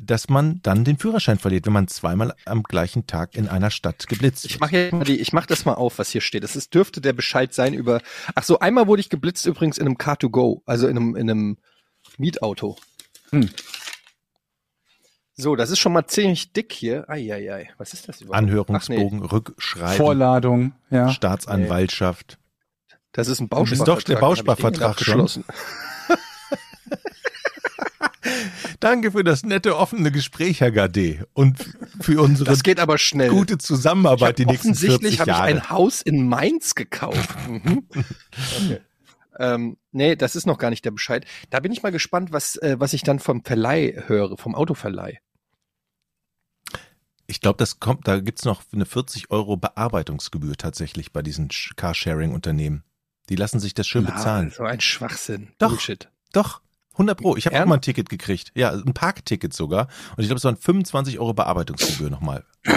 dass man dann den Führerschein verliert, wenn man zweimal am gleichen Tag in einer Stadt geblitzt Ich wird. mache jetzt mal die, ich mach das mal auf, was hier steht. Das ist, dürfte der Bescheid sein über. Ach so, einmal wurde ich geblitzt übrigens in einem Car2Go, also in einem, in einem Mietauto. Hm. So, das ist schon mal ziemlich dick hier. Eieiei, was ist das überhaupt? Anhörungsbogen, Rückschreiben, Vorladung, ja. Staatsanwaltschaft. Das ist ein Du bist Bausparvertrag. doch der Bausparvertrag abgeschlossen. (laughs) Danke für das nette, offene Gespräch, Herr Gade. Und für unsere Das geht aber schnell. gute Zusammenarbeit die nächsten 40 offensichtlich habe ich Jahre. ein Haus in Mainz gekauft. Mhm. (laughs) Okay. Ähm, nee, das ist noch gar nicht der Bescheid. Da bin ich mal gespannt, was, äh, was ich dann vom Verleih höre, vom Autoverleih. Ich glaube, das kommt, da gibt's noch eine 40 Euro Bearbeitungsgebühr tatsächlich bei diesen Carsharing-Unternehmen. Die lassen sich das schön bezahlen. So ein Schwachsinn. Doch. Bullshit. Doch, 100 Pro. Ich habe auch mal ein Ticket gekriegt. Ja, ein Parkticket sogar. Und ich glaube, es waren 25 Euro Bearbeitungsgebühr nochmal. (laughs)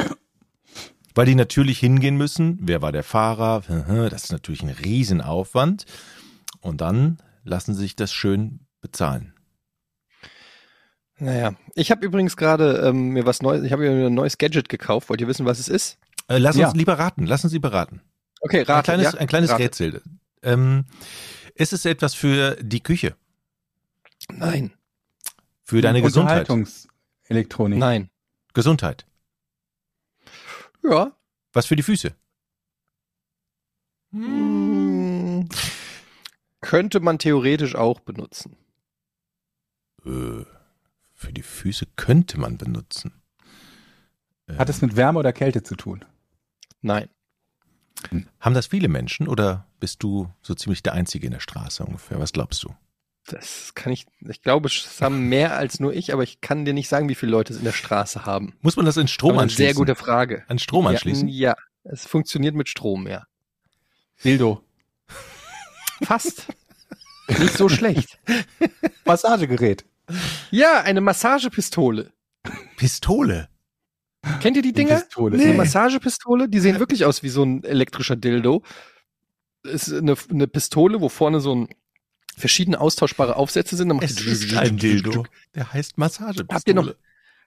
Weil die natürlich hingehen müssen. Wer war der Fahrer? (laughs) Das ist natürlich ein Riesenaufwand. Und dann lassen sie sich das schön bezahlen. Naja, ich habe übrigens gerade ähm, mir was Neues, ich habe mir ein neues Gadget gekauft. Wollt ihr wissen, was es ist? Äh, lass Ja. uns lieber raten. Lassen Sie beraten. Okay, Ein rate. kleines, ja? ein kleines Rate. Rätsel. Ähm, ist es etwas für die Küche? Nein, Für deine Gesundheit? Unterhaltungselektronik. nein. Gesundheit. Ja. Was für die Füße? Hm, könnte man theoretisch auch benutzen. Äh, für die Füße könnte man benutzen. Hat es mit Wärme oder Kälte zu tun? Nein. haben das viele Menschen oder bist du so ziemlich der Einzige in der Straße ungefähr? Was glaubst du? Das kann ich, ich glaube, es haben mehr als nur ich, aber ich kann dir nicht sagen, wie viele Leute es in der Straße haben. Muss man das in Strom Aber eine anschließen? sehr gute Frage. An Strom anschließen? Ja, ja, es funktioniert mit Strom, ja. Dildo. Fast. nicht so schlecht. (laughs) Massagegerät. Ja, eine Massagepistole. Pistole. Kennt ihr die Dinger? Pistole. Eine Nee. Massagepistole, die sehen wirklich aus wie so ein elektrischer Dildo. Ist eine, eine Pistole, wo vorne so ein verschiedene austauschbare Aufsätze sind. Dann macht Es die- ist ein Dildo. (laughs) Der heißt Massagepistole. Habt ihr noch,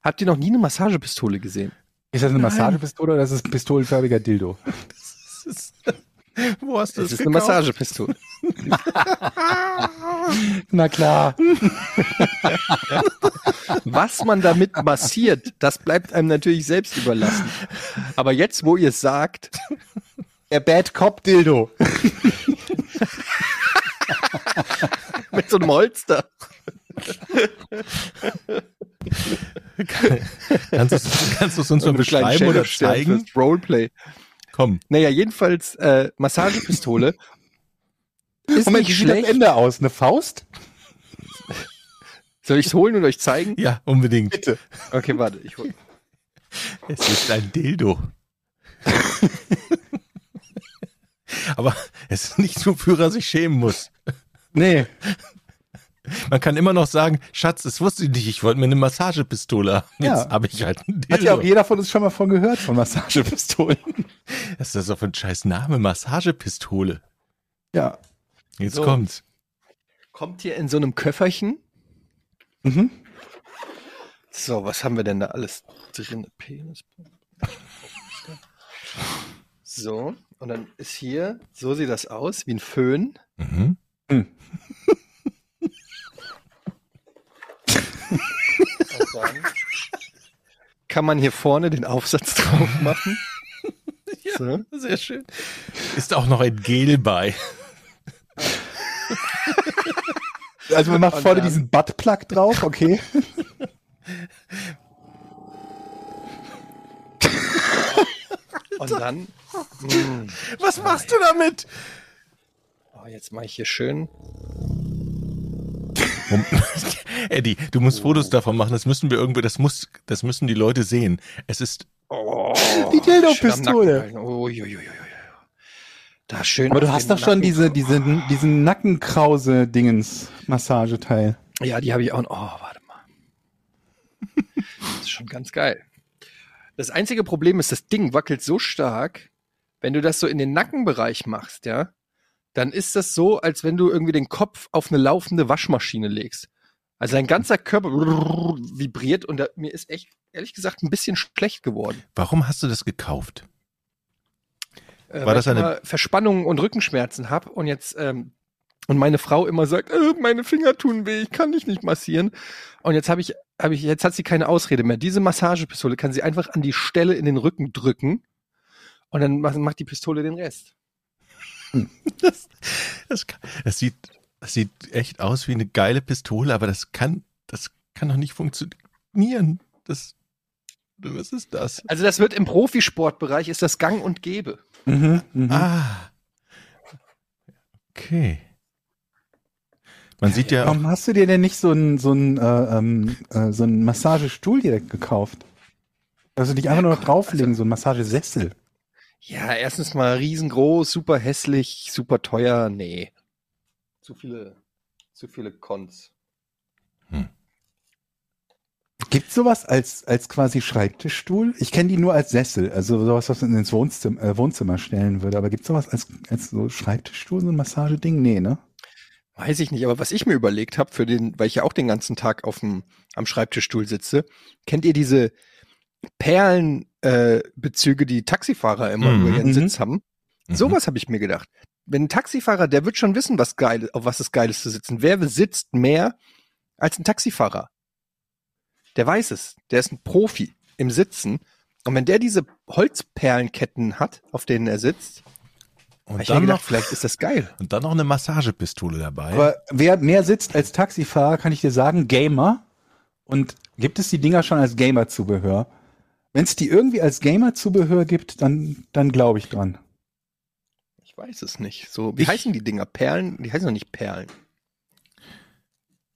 habt ihr noch nie eine Massagepistole gesehen? Ist das eine Massagepistole oder ist das ein pistolenförmiger Dildo? (laughs) Das ist, wo hast du Das das ist eine? Massagepistole. (laughs) Na klar. Was man damit massiert, das bleibt einem natürlich selbst überlassen. Aber jetzt, wo ihr es sagt, Der Bad Cop Dildo. mit so einem Holster. kannst du es uns mal beschreiben oder zeigen? Roleplay. Komm. Naja, jedenfalls äh, Massagepistole. (laughs) ist Moment, nicht schlecht. Ende aus? Eine Faust? Soll ich es holen und euch zeigen? Ja, unbedingt. Bitte. Okay, warte, ich hol. (laughs) Es ist ein Dildo. (laughs) Aber es ist nicht so, wofür er sich schämen muss. Nee. Man kann immer noch sagen, Schatz, das wusste ich nicht, ich wollte mir eine Massagepistole haben. Jetzt Ja. habe ich halt ein Dildo. Hat ja auch jeder von uns schon mal von gehört, von Massagepistolen. (laughs) Was ist das doch für ein scheiß Name? Massagepistole. Ja. Jetzt So. kommt's. Kommt hier in so einem Köfferchen. Mhm. So, was haben wir denn da alles drin? Penis. So, und dann ist hier, so sieht das aus, wie ein Föhn. Mhm. Und dann kann man hier vorne den Aufsatz drauf machen. (laughs) so. Sehr schön. Ist auch noch ein Gel bei. Also man macht Und vorne dann- diesen Buttplug drauf, okay. (laughs) Und dann, mm, Was machst du damit? oh, jetzt mache ich hier schön. Eddie, du musst Fotos davon machen. Das müssen wir irgendwo, das muss, das müssen die Leute sehen. Es ist, Oh, Die Dildo-Pistole. Oh, jo, jo, jo, jo. Da schön. Aber du hast doch schon Nacken diese, diese, diesen Nackenkrause-Dingens-Massageteil. Ja, die habe ich auch. Oh, warte mal. Das ist schon ganz geil. Das einzige Problem ist, das Ding wackelt so stark, wenn du das so in den Nackenbereich machst, ja, dann ist das so, als wenn du irgendwie den Kopf auf eine laufende Waschmaschine legst. Also dein ganzer Körper (laughs) vibriert und da, mir ist echt, ehrlich gesagt, ein bisschen schlecht geworden. warum hast du das gekauft? Äh, War weil das ich eine- immer Verspannungen und Rückenschmerzen habe und jetzt ähm, und meine Frau immer sagt, äh, meine Finger tun weh, ich kann dich nicht massieren. Und jetzt habe ich, habe ich, jetzt hat sie keine Ausrede mehr. Diese Massagepistole kann sie einfach an die Stelle in den Rücken drücken und dann macht, die Pistole den Rest. (laughs) Das, das, kann- das sieht, das sieht echt aus wie eine geile Pistole, aber das kann, das kann doch nicht funktionieren. Das, was ist das? Also das wird im Profisportbereich ist das Gang und Gäbe. Mhm, mhm. Ah. Okay. Man sieht ja, auch, Warum hast du dir denn nicht so einen so einen, äh, ähm, äh, so einen Massagestuhl direkt gekauft? Also dich einfach nur noch drauflegen, so ein Massagesessel. Ja, erstens mal riesengroß, super hässlich, super teuer. Nee. Zu viele, zu viele Cons. Gibt's sowas als, als quasi Schreibtischstuhl? Ich kenne die nur als Sessel, also sowas, was man ins Wohnzimmer, äh, Wohnzimmer stellen würde. Aber gibt's sowas als, als so Schreibtischstuhl, so ein Massageding? Nee, ne? Weiß ich nicht, aber was ich mir überlegt habe, für den, weil ich ja auch den ganzen Tag auf dem, am Schreibtischstuhl sitze, kennt ihr diese Perlenbezüge, äh, Bezüge, die Taxifahrer immer Mhm. über ihren Mhm. Sitz haben? Mhm. Sowas habe ich mir gedacht. Wenn ein Taxifahrer, der wird schon wissen, was geil, auf was es geil ist zu sitzen. Wer sitzt mehr als ein Taxifahrer? Der weiß es. Der ist ein Profi im Sitzen. Und wenn der diese Holzperlenketten hat, auf denen er sitzt, und ich dann gedacht, noch, vielleicht ist das geil. und dann noch eine Massagepistole dabei. Aber wer mehr sitzt als Taxifahrer, kann ich dir sagen, Gamer. Und gibt es die Dinger schon als Gamer-Zubehör? Wenn es die irgendwie als Gamer-Zubehör gibt, dann, dann glaube ich dran. Ich weiß es nicht. So, wie Ich- heißen die Dinger? Perlen? Die heißen doch nicht Perlen.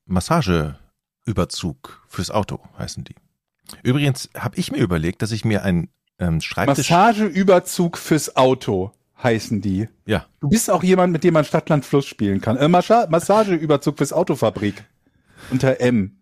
Massageüberzug fürs Auto heißen die. Übrigens habe ich mir überlegt, dass ich mir einen ähm, Schreibtisch. Massageüberzug fürs Auto heißen die. ja, Du bist auch jemand, mit dem man Stadtland Fluss spielen kann. Äh, Massa Massageüberzug fürs Autofabrik. Unter M.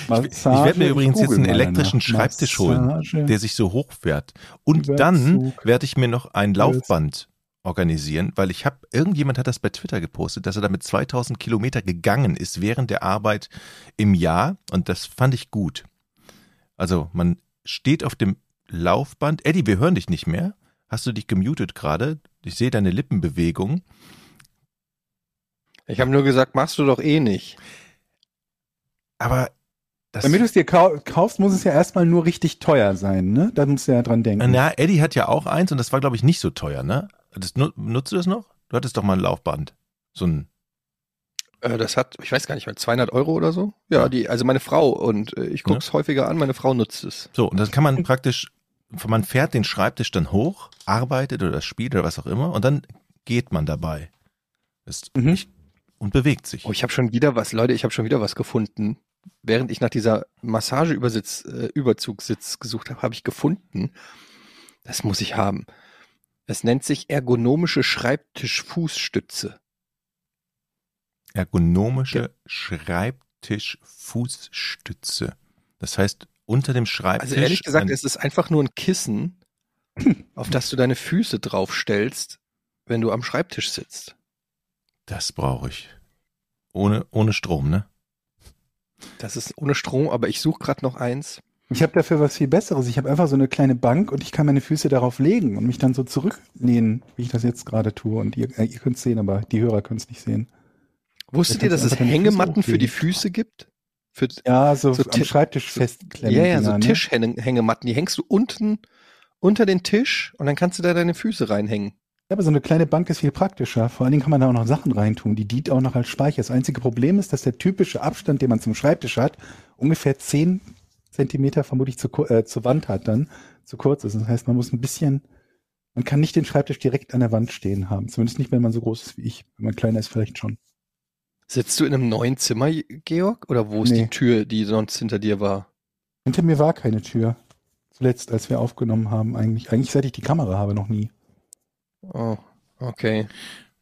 ich werde mir übrigens jetzt einen elektrischen. Schreibtisch holen, Massage. der sich so hochfährt. Und Überzug. dann werde ich mir noch ein Laufband organisieren, weil ich habe, irgendjemand hat das bei Twitter gepostet, dass er damit 2000 Kilometer gegangen ist während der Arbeit im Jahr und das fand ich gut. Also man steht auf dem Laufband. Eddie, wir hören dich nicht mehr. Hast du dich gemutet gerade? Ich sehe deine Lippenbewegung. Ich habe nur gesagt, machst du doch eh nicht. Aber das, Damit du es dir kau kaufst, muss es ja erstmal nur richtig teuer sein, ne? Da musst du ja dran denken. na, Eddie hat ja auch eins und das war, glaube ich, nicht so teuer, ne? Das, nu- nutzt du das noch? Du hattest doch mal ein Laufband. So ein, Äh, das hat, ich weiß gar nicht mehr, 200 Euro oder so? Ja, Ja. die, also meine Frau und äh, ich guck's häufiger an, meine Frau nutzt es. So, und dann kann man praktisch, man fährt den Schreibtisch dann hoch, arbeitet oder spielt oder was auch immer und dann geht man dabei. Ist Mhm. nicht, und bewegt sich. Oh, ich habe schon wieder was, Leute, ich habe schon wieder was gefunden. Während ich nach dieser Massageübersitz, äh, Überzugssitz gesucht habe, habe ich gefunden. Das muss ich haben. Es nennt sich ergonomische Schreibtischfußstütze. Ergonomische Schreibtisch-Fußstütze. Das heißt, unter dem Schreibtisch. Also ehrlich gesagt, es ist einfach nur ein Kissen, (clears throat) auf das du deine Füße draufstellst, wenn du am Schreibtisch sitzt. das brauche ich. Ohne, ohne Strom, ne? Das ist ohne Strom, aber ich suche gerade noch eins. Ich habe dafür was viel Besseres. Ich habe einfach so eine kleine Bank und ich kann meine Füße darauf legen und mich dann so zurücklehnen, wie ich das jetzt gerade tue. Und ihr, äh, ihr könnt es sehen, aber die Hörer können es nicht sehen. Wusstet ihr, dass es Hängematten für die. Füße gibt? Für, Ja, so, So am Ti- Schreibtisch festklemmen. ja, ja, so ne? Tischhängematten. Die hängst du unten unter den Tisch und dann kannst du da deine Füße reinhängen. Ja, aber so eine kleine Bank ist viel praktischer. Vor allen Dingen kann man da auch noch Sachen reintun. Die dient auch noch als Speicher. Das einzige Problem ist, dass der typische Abstand, den man zum Schreibtisch hat, ungefähr 10 Zentimeter vermutlich zu, äh, zur Wand hat, dann zu kurz ist. Das heißt, man muss ein bisschen, man kann nicht den Schreibtisch direkt an der Wand stehen haben. Zumindest nicht, wenn man so groß ist wie ich. Wenn man kleiner ist, vielleicht schon. Sitzt du in einem neuen Zimmer, Georg? Oder wo ist Nee. die Tür, die sonst hinter dir war? Hinter mir war keine Tür. Zuletzt, als wir aufgenommen haben, eigentlich. Eigentlich seit ich die Kamera habe, noch nie. Oh, okay.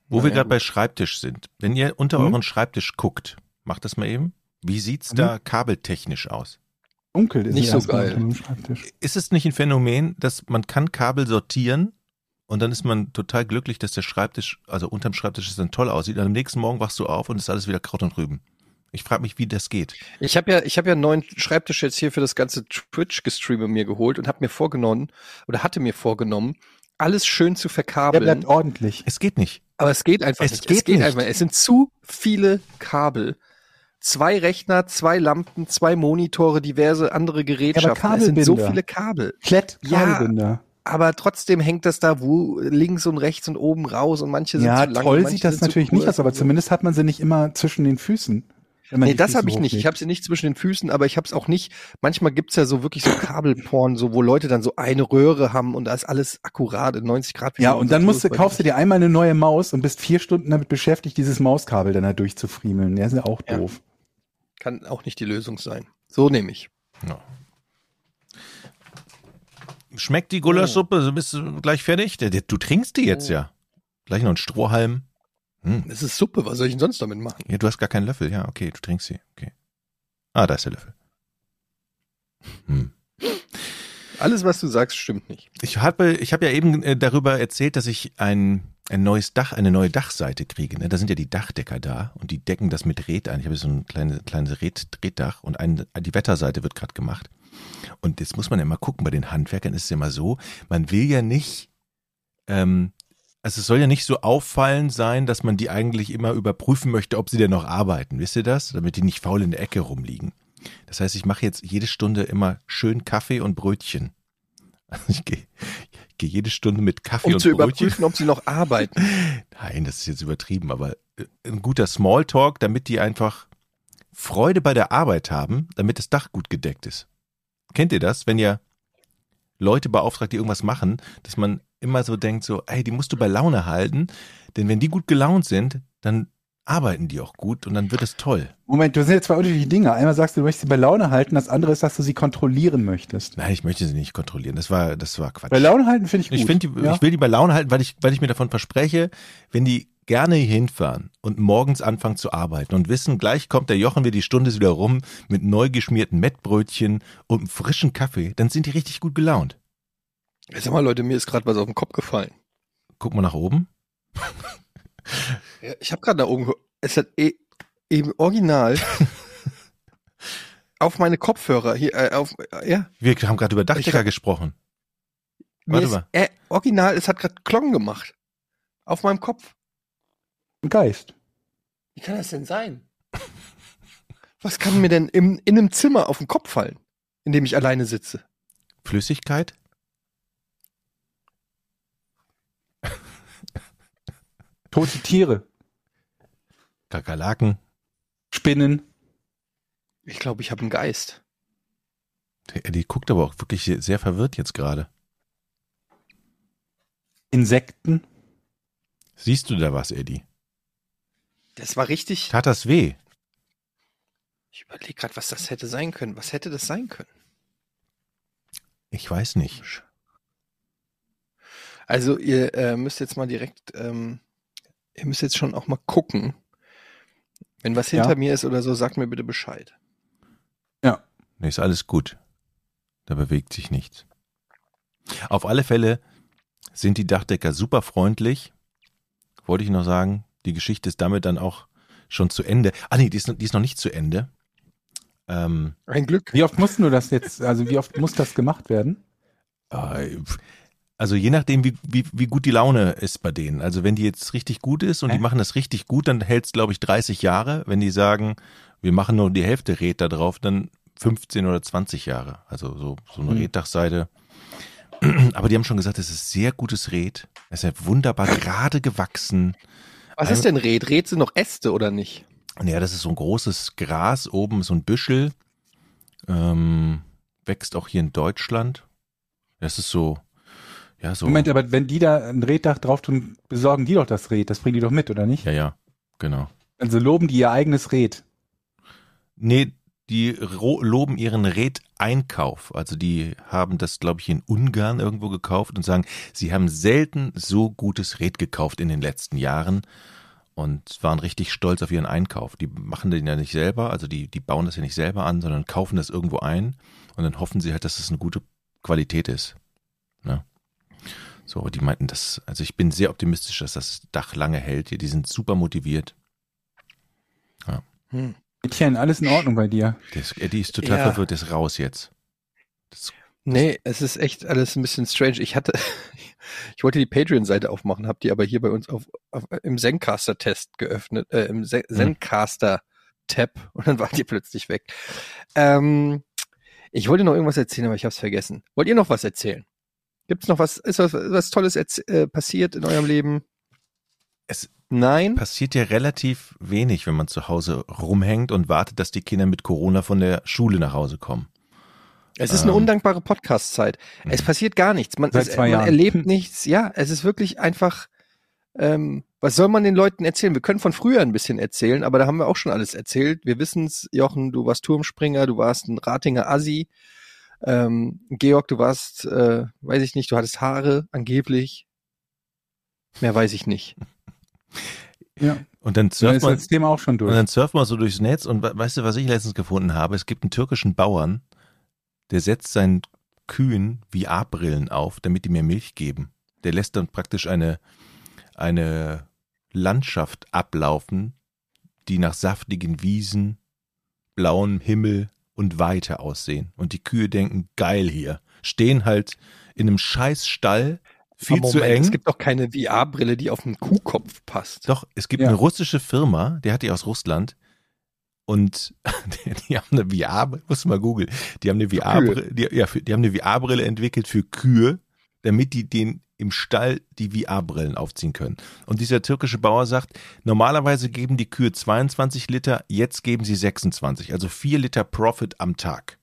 Wo Na wir ja, gerade bei Schreibtisch sind. Wenn ihr unter Hm? euren Schreibtisch guckt, macht das mal eben. Wie sieht's Mhm. da kabeltechnisch aus? Dunkel ist Nicht es so geil. Ist es nicht ein Phänomen, dass man kann Kabel sortieren und dann ist man total glücklich, dass der Schreibtisch, also unterm Schreibtisch es dann toll aussieht. Und am nächsten Morgen wachst du auf und ist alles wieder Kraut und Rüben. Ich frage mich, wie das geht. Ich habe ja, ich habe ja einen neuen Schreibtisch jetzt hier für das ganze Twitch-Gestreame mir geholt und habe mir vorgenommen oder hatte mir vorgenommen, alles schön zu Der verkabeln. bleibt ordentlich. Es geht nicht. Aber es geht einfach Es nicht. geht es geht nicht. einfach. Es sind zu viele Kabel. Zwei Rechner, zwei Lampen, zwei Monitore, diverse andere Gerätschaften. es sind so viele Kabel. Klett, Ja, Kabelbinder. Aber trotzdem hängt das da wo links und rechts und oben raus und manche sind Ja, zu lang. toll sieht das natürlich nicht aus, aber zumindest hat man sie nicht immer zwischen den Füßen. Nee, das habe ich nicht. Ich habe sie nicht zwischen den Füßen, aber ich habe es auch nicht. Manchmal gibt's ja so wirklich so Kabelporn, so wo Leute dann so eine Röhre haben und da ist alles akkurat in 90 Grad. Ja, und dann musst du, kaufst du dir einmal eine neue Maus und bist vier Stunden damit beschäftigt, dieses Mauskabel dann da durchzufriemeln. Der ist ja auch Ja. Kann auch nicht die Lösung sein. So nehme ich. Ja. Schmeckt die Gulaschsuppe? So Bist du gleich fertig? Du trinkst die jetzt Oh. ja. Gleich noch einen Strohhalm. Hm. Das ist Suppe. Was soll ich denn sonst damit machen? Ja, du hast gar keinen Löffel. Ja, okay, du trinkst sie. Okay. Ah, da ist der Löffel. Hm. Alles, was du sagst, stimmt nicht. Ich habe, ich habe ja eben äh, darüber erzählt, dass ich ein, ein neues Dach, eine neue Dachseite kriege. Ne? Da sind ja die Dachdecker da und die decken das mit Red ein. Ich habe so ein kleines, kleines Red, Reddach und ein, die Wetterseite wird gerade gemacht. Und jetzt muss man ja mal gucken, bei den Handwerkern ist es ja immer so, man will ja nicht, ähm, also es soll ja nicht so auffallend sein, dass man die eigentlich immer überprüfen möchte, ob sie denn noch arbeiten. Wisst ihr das? Damit die nicht faul in der Ecke rumliegen. Das heißt, ich mache jetzt jede Stunde immer schön Kaffee und Brötchen. Also (laughs) ich gehe gehe jede Stunde mit Kaffee Um und zu Brötchen. überprüfen, ob sie noch arbeiten. (laughs) Nein, das ist jetzt übertrieben, aber äh, ein guter Smalltalk, damit die einfach Freude bei der Arbeit haben, damit das Dach gut gedeckt ist. Kennt ihr das, wenn ihr Leute beauftragt, die irgendwas machen, dass man immer so denkt, so, ey, die musst du bei Laune halten, denn wenn die gut gelaunt sind, dann arbeiten die auch gut und dann wird es toll. Moment, du sind jetzt zwei unterschiedliche Dinge. Einmal sagst du, du möchtest sie bei Laune halten, das andere ist, dass du sie kontrollieren möchtest. Nein, ich möchte sie nicht kontrollieren. Das war, das war Quatsch. Bei Laune halten finde ich gut. Ich finde, die- ja? ich will die bei Laune halten, weil ich, weil ich mir davon verspreche, wenn die gerne hinfahren und morgens anfangen zu arbeiten und wissen, gleich kommt der Jochen wieder die Stunde ist wieder rum mit neu geschmierten Mettbrötchen und einem frischen Kaffee, dann sind die richtig gut gelaunt. Sag mal, Leute, mir ist gerade was auf den Kopf gefallen. Guck mal nach oben. Ja, ich habe gerade da oben, es hat e eben original (laughs) auf meine Kopfhörer hier, äh, auf, äh, ja, Wir haben gerade über Dachdecker hab- gesprochen. Warte ist, mal. äh, original, es hat gerade Klong gemacht. Auf meinem Kopf. Ein Geist. Wie kann das denn sein? (laughs) Was kann mir denn im, in einem Zimmer auf den Kopf fallen, in dem ich alleine sitze? Flüssigkeit? Tote Tiere. Kakerlaken? Spinnen. Ich glaube, ich habe einen Geist. Der Eddie guckt aber auch wirklich sehr verwirrt jetzt gerade. Insekten. Siehst du da was, Eddie? Das war richtig. Tat das weh? Ich überlege gerade, was das hätte sein können. Was hätte das sein können? Ich weiß nicht. Also ihr äh, müsst jetzt mal direkt, ähm, ihr müsst jetzt schon auch mal gucken. Wenn was hinter Ja. mir ist oder so, sagt mir bitte Bescheid. Ja. Nee, ist alles gut. Da bewegt sich nichts. Auf alle Fälle sind die Dachdecker super freundlich. Wollte ich noch sagen. Die Geschichte ist damit dann auch schon zu Ende. Ah nee, die ist, noch- die ist noch nicht zu Ende. Ähm, Ein Glück. Wie oft musst du das jetzt, also wie oft muss das gemacht werden? äh, also je nachdem, wie, wie, wie gut die Laune ist bei denen. Also wenn die jetzt richtig gut ist und Hä? die machen das richtig gut, dann hält es, glaube ich, 30 Jahre. Wenn die sagen, wir machen nur die Hälfte Red da drauf, dann 15 oder 20 Jahre. Also so, so eine Hm. Reddachseite. (clears throat) Aber die haben schon gesagt, es ist sehr gutes Red. Es ist ja wunderbar gerade gewachsen. Was ist denn Red? Red sind noch Äste oder nicht? Ja, das ist so ein großes Gras, oben so ein Büschel. Ähm, wächst auch hier in Deutschland. Das ist so, ja, so. Moment, aber wenn die da ein Reddach drauf tun, besorgen die doch das Red. Das bringen die doch mit, oder nicht? Ja, ja, genau. Also loben die ihr eigenes Red. Nee, die loben ihren Red-Einkauf. Also die haben das, glaube ich, in Ungarn irgendwo gekauft und sagen, sie haben selten so gutes Red gekauft in den letzten Jahren und waren richtig stolz auf ihren Einkauf. Die machen den ja nicht selber, also die, die bauen das ja nicht selber an, sondern kaufen das irgendwo ein und dann hoffen sie halt, dass es eine gute Qualität ist. Ne? So, die meinten das, also ich bin sehr optimistisch, dass das Dach lange hält. Die sind super motiviert. Hm. Mädchen, alles in Ordnung bei dir. Das, Eddie ist total Ja. verwirrt, ist raus jetzt. Das, Nee, es ist echt alles ein bisschen strange. Ich hatte, (laughs) ich wollte die Patreon-Seite aufmachen, habe die aber hier bei uns auf, auf im Zencaster-Test geöffnet, äh, im Zen- Zencaster-Tab (laughs) und dann war die plötzlich weg. Ähm, ich wollte noch irgendwas erzählen, aber ich habe es vergessen. Wollt ihr noch was erzählen? Gibt's noch was? Ist was, was Tolles äh, passiert in eurem Leben? Es Nein. passiert ja relativ wenig, wenn man zu Hause rumhängt und wartet, dass die Kinder mit Corona von der Schule nach Hause kommen. Es ist eine Ähm. undankbare Podcast-Zeit. Es Mhm. passiert gar nichts. Man, Seit es, man erlebt nichts. Ja, es ist wirklich einfach. Ähm, was soll man den Leuten erzählen? Wir können von früher ein bisschen erzählen, aber da haben wir auch schon alles erzählt. Wir wissen's, Jochen, du warst Turmspringer, du warst ein Ratinger Assi. Ähm, Georg, du warst, äh, weiß ich nicht, du hattest Haare, angeblich. Mehr weiß ich nicht. Ja. Und dann Da surft man, das Thema auch schon und durch. dann surft man so durchs Netz und we- weißt du, was ich letztens gefunden habe? Es gibt einen türkischen Bauern, der setzt seinen Kühen VR-Brillen auf, damit die mehr Milch geben. Der lässt dann praktisch eine, eine Landschaft ablaufen, die nach saftigen Wiesen, blauem Himmel und Weite aussehen. Und die Kühe denken, geil hier. Stehen halt in einem scheiß Stall, viel Aber zu Moment, eng. Es gibt doch keine VR-Brille, die auf einen Kuhkopf passt. Doch, es gibt Ja. eine russische Firma, der hat die aus Russland und (laughs) die, die haben eine VR, muss mal googeln, die haben eine VR-Brille, die, ja, die haben eine VR-Brille entwickelt für Kühe, damit die den im Stall die VR-Brillen aufziehen können. Und dieser türkische Bauer sagt, normalerweise geben die Kühe 22 Liter, jetzt geben sie 26, also 4 Liter Profit am Tag.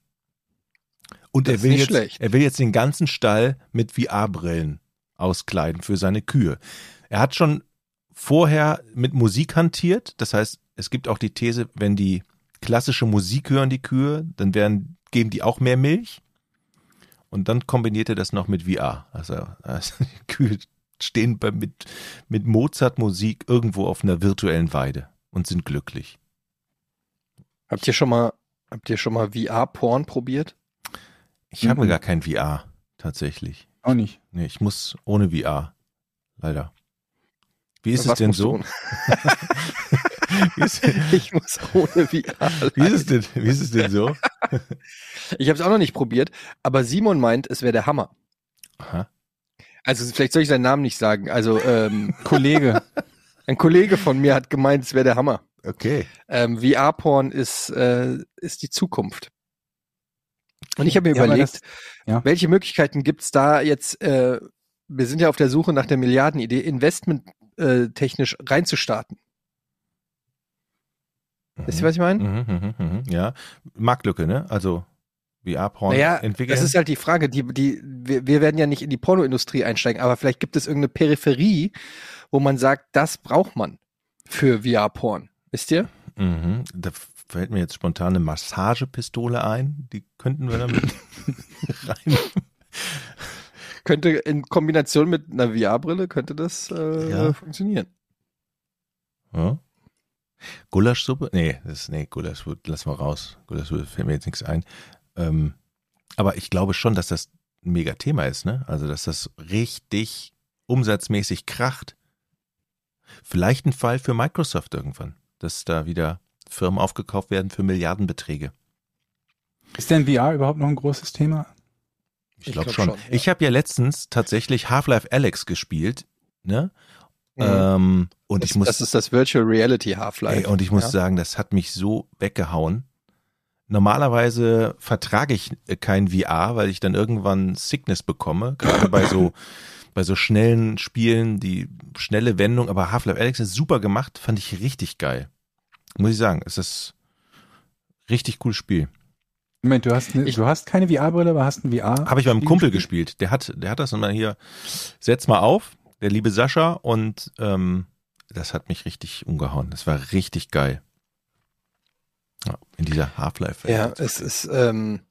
Und Das er will, jetzt, schlecht. er will jetzt den ganzen Stall mit VR-Brillen auskleiden für seine Kühe. Er hat schon vorher mit Musik hantiert. Das heißt, es gibt auch die These, wenn die klassische Musik hören, die Kühe, dann werden, geben die auch mehr Milch. Und dann kombiniert er das noch mit VR. Also, also die (laughs) Kühe stehen bei, mit, mit Mozart-Musik irgendwo auf einer virtuellen Weide und sind glücklich. Habt ihr schon mal, habt ihr schon mal VR-Porn probiert? Ich habe Mhm. gar kein VR, tatsächlich. Auch nicht. Nee, ich muss ohne VR. Leider. Wie ist es Was denn musst du so? (laughs) (laughs) Ich muss ohne VR. (laughs) wie, ist es denn, wie ist es denn so? (laughs) Ich habe es auch noch nicht probiert, aber Simon meint, es wäre der Hammer. Aha. Also vielleicht soll ich seinen Namen nicht sagen. Also ähm, Kollege. ein Kollege von mir hat gemeint, es wäre der Hammer. Okay. Ähm, VR-Porn ist, äh, ist die Zukunft. Und ich habe mir Ja, überlegt, das- ja. welche Möglichkeiten gibt's da jetzt, äh, wir sind ja auf der Suche nach der Milliardenidee, investment äh, technisch reinzustarten. Wisst ihr, was ich meine? Mhm, mhm, mhm, ja. Marktlücke, ne? Also VR-Porn Naja, entwickeln. das ist halt die Frage. Die, die, wir, wir werden ja nicht in die Pornoindustrie einsteigen, aber vielleicht gibt es irgendeine Peripherie, wo man sagt, das braucht man für VR-Porn. Wisst ihr? mhm. Da fällt mir jetzt spontan eine Massagepistole ein. Die könnten wir damit (laughs) rein. Könnte in Kombination mit einer VR-Brille könnte das äh, Ja. funktionieren. Ja. Gulaschsuppe? Nee, das, nee, Gulasch lass mal raus. Gulaschsuppe fällt mir jetzt nichts ein. Ähm, aber ich glaube schon, dass das ein mega Thema ist, ne? Also, dass das richtig umsatzmäßig kracht. Vielleicht ein Fall für Microsoft irgendwann, dass da wieder Firmen aufgekauft werden für Milliardenbeträge. Ist denn VR überhaupt noch ein großes Thema? Ich Ich glaube glaub schon. schon, ja. Ich habe ja letztens tatsächlich Half-Life Alex gespielt, ne? Mhm. Ähm, und das, ich muss das ist das Virtual Reality Half-Life. und ich muss ja? sagen, das hat mich so weggehauen. Normalerweise vertrage ich äh, kein VR, weil ich dann irgendwann Sickness bekomme, gerade bei so (laughs) bei so schnellen Spielen, die schnelle Wendung, aber Half-Life Alex ist super gemacht, fand ich richtig geil. Muss ich sagen, es ist richtig cooles Spiel. Moment, du hast, ne, Ich- du hast keine VR-Brille, aber hast ein VR. Habe ich beim Kumpel gespielt? gespielt. Der hat, der hat das und mal hier, setz mal auf, der liebe Sascha und ähm, das hat mich richtig umgehauen. Das war richtig geil. Ja, in dieser Half-Life. Ja, es ist, ähm,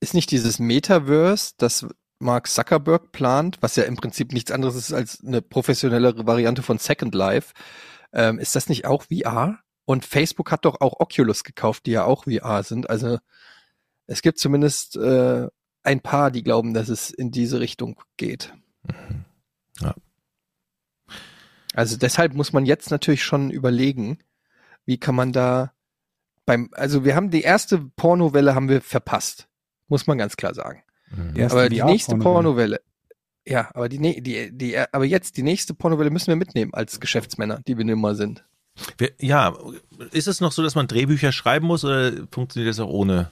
ist nicht dieses Metaverse, das Mark Zuckerberg plant, was ja im Prinzip nichts anderes ist als eine professionellere Variante von Second Life. Ähm, ist das nicht auch VR? Und Facebook hat doch auch Oculus gekauft, die ja auch VR sind. Also es gibt zumindest äh, ein paar, die glauben, dass es in diese Richtung geht. Mhm. Ja. Also deshalb muss man jetzt natürlich schon überlegen, wie kann man da beim, also wir haben die erste Pornowelle haben wir verpasst, muss man ganz klar sagen. Mhm. Die aber die nächste. Pornowelle, ja, aber die, die, die, aber jetzt die nächste Pornowelle müssen wir mitnehmen als Geschäftsmänner, die wir nun mal sind. Wer- Ja, ist es noch so, dass man Drehbücher schreiben muss oder funktioniert das auch ohne,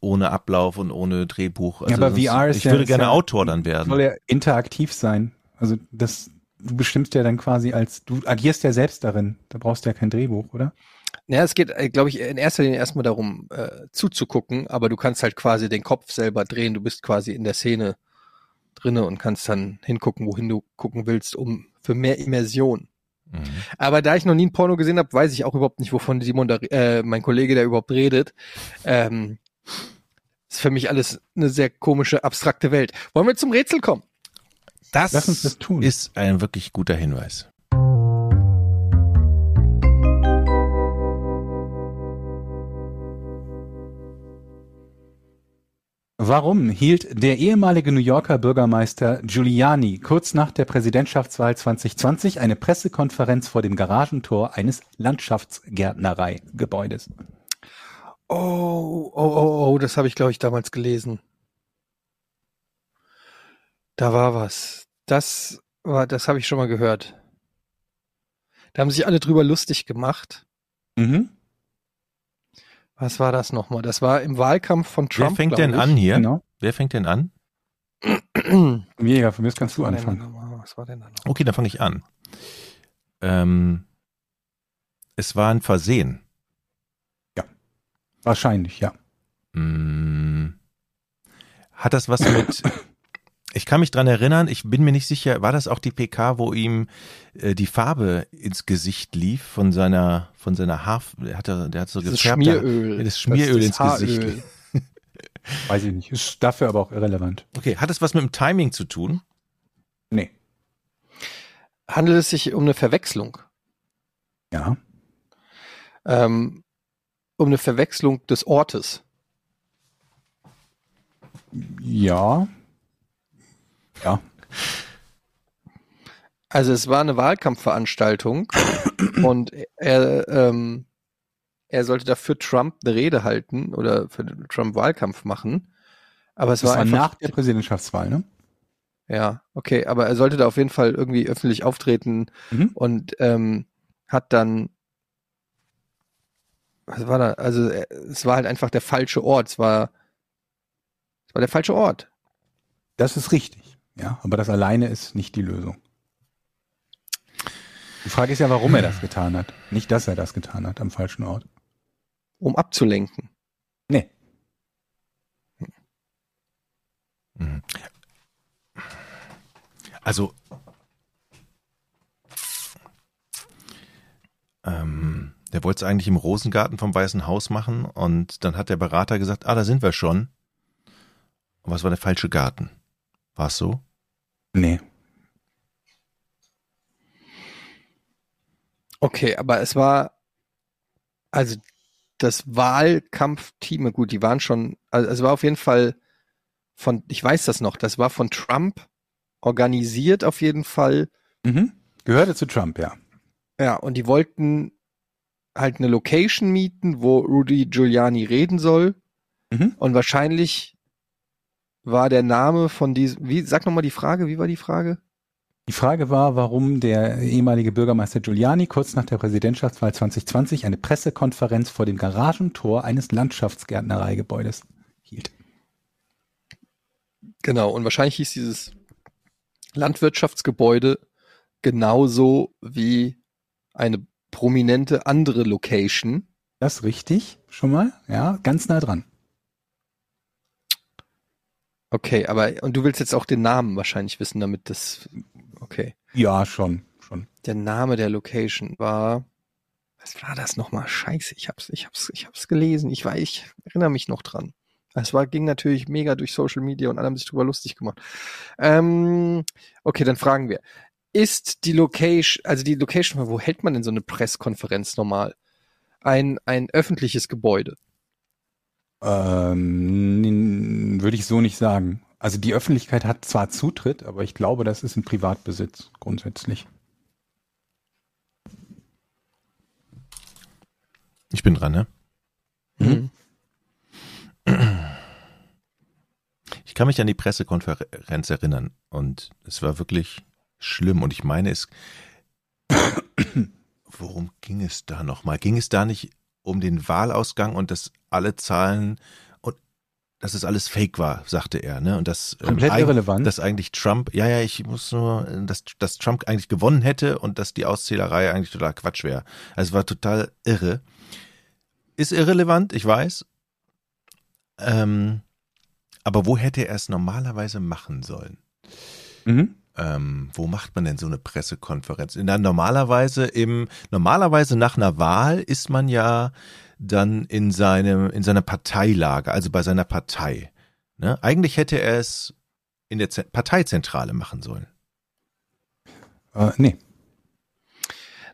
ohne Ablauf und ohne Drehbuch? Also Ja, aber sonst- VR ist ich ja- würde ist gerne ja- Autor dann werden. Soll ja interaktiv sein. Also das, du bestimmst ja dann quasi als, du agierst ja selbst darin. Da brauchst du ja kein Drehbuch, oder? Naja, es geht, glaube ich, in erster Linie erstmal darum, äh, zuzugucken, aber du kannst halt quasi den Kopf selber drehen. Du bist quasi in der Szene drinne und kannst dann hingucken, wohin du gucken willst, um für mehr Immersion. Mhm. Aber da ich noch nie ein Porno gesehen habe, weiß ich auch überhaupt nicht, wovon Simon da, äh, mein Kollege, der überhaupt redet. Ähm, ist für mich alles eine sehr komische, abstrakte Welt. Wollen wir zum Rätsel kommen? Das, Lass uns das tun. ist ein wirklich guter Hinweis. Warum hielt der ehemalige New Yorker Bürgermeister Giuliani kurz nach der Präsidentschaftswahl 2020 eine Pressekonferenz vor dem Garagentor eines Landschaftsgärtnereigebäudes? Oh, oh, oh, oh, das habe ich, glaube ich, damals gelesen. Da war was. Das war, das habe ich schon mal gehört. Da haben sich alle drüber lustig gemacht. Mhm. Was war das nochmal? Das war im Wahlkampf von Wer Trump. fängt glaub denn ich. an hier? Genau. Wer fängt denn an? (clears throat) Mega, von mir aus kannst du anfangen. Was war denn da noch? Okay, dann fange ich an. Ähm, es war ein Versehen. Wahrscheinlich, ja. Hm. Hat das was mit. (clears throat) Ich kann mich dran erinnern, ich bin mir nicht sicher, war das auch die PK, wo ihm äh, die Farbe ins Gesicht lief von seiner von seiner Haar, der hatte, der hat so Dieses gefärbte, Schmieröl. das Schmieröl Das ins das Gesicht. (laughs) Weiß ich nicht. Ist dafür aber auch irrelevant. Okay, hat das was mit dem Timing zu tun? Nee. Handelt es sich um eine Verwechslung? Ja. Ähm, um eine Verwechslung des Ortes? Ja. Ja. Also es war eine Wahlkampfveranstaltung (coughs) und er, ähm, er sollte dafür Trump eine Rede halten oder für Trump Wahlkampf machen. Aber es Das war, war einfach, nach der Präsidentschaftswahl, ne? ja, okay, aber er sollte da auf jeden Fall irgendwie öffentlich auftreten Mhm. und ähm, hat dann, was war da? Also äh, es war halt einfach der falsche Ort. Es war, es war der falsche Ort. Das ist richtig. Ja, aber das alleine ist nicht die Lösung. Die Frage ist ja, warum er das getan hat. Nicht, dass er das getan hat am falschen Ort. Um abzulenken. Nee. Mhm. Also, ähm, der wollte es eigentlich im Rosengarten vom Weißen Haus machen und dann hat der Berater gesagt, ah, da sind wir schon. Aber es war der falsche Garten. War es so? Nee. Okay, aber es war, also das Wahlkampfteam, gut, die waren schon, also es war auf jeden Fall von, ich weiß das noch, das war von Trump organisiert auf jeden Fall. Mhm. Gehörte zu Trump, ja. Ja, und die wollten halt eine Location mieten, wo Rudy Giuliani reden soll. Mhm. Und wahrscheinlich war der Name von diesem, wie, sag nochmal die Frage, wie war die Frage? Die Frage war, warum der ehemalige Bürgermeister Giuliani kurz nach der Präsidentschaftswahl 2020 eine Pressekonferenz vor dem Garagentor eines Landschaftsgärtnereigebäudes hielt. Genau, und wahrscheinlich hieß dieses Landwirtschaftsgebäude genauso wie eine prominente andere Location. Das ist richtig, schon mal, ja, ganz nah dran. Okay, aber und du willst jetzt auch den Namen wahrscheinlich wissen, damit das okay. Ja, schon, schon. Der Name der Location war was war das nochmal? Scheiße, ich hab's, ich hab's, ich hab's gelesen. Ich weiß, ich erinnere mich noch dran. Es war, ging natürlich mega durch Social Media und alle haben sich drüber lustig gemacht. Ähm, okay, dann fragen wir. Ist die Location, also die Location, wo hält man denn so eine Presskonferenz normal? Ein, ein öffentliches Gebäude. Ähm, würde ich so nicht sagen. Also die Öffentlichkeit hat zwar Zutritt, aber ich glaube, das ist ein Privatbesitz grundsätzlich. Ich bin dran, ne? Mhm. Ich kann mich an die Pressekonferenz erinnern und es war wirklich schlimm und ich meine es, (coughs) worum ging es da nochmal? Ging es da nicht um den Wahlausgang und dass alle Zahlen und dass es alles fake war, sagte er, ne? Und das Komplett eig- irrelevant. Dass eigentlich Trump, ja, ja, ich muss nur, dass, dass Trump eigentlich gewonnen hätte und dass die Auszählerei eigentlich total Quatsch wäre. Also es war total irre. Ist irrelevant, ich weiß. Ähm, aber wo hätte er es normalerweise machen sollen? Mhm. Ähm, wo macht man denn so eine Pressekonferenz? In der, normalerweise im normalerweise nach einer Wahl ist man ja dann in seinem in seiner Parteilager, also bei seiner Partei. Ne? Eigentlich hätte er es in der Z Parteizentrale machen sollen. Äh, nee.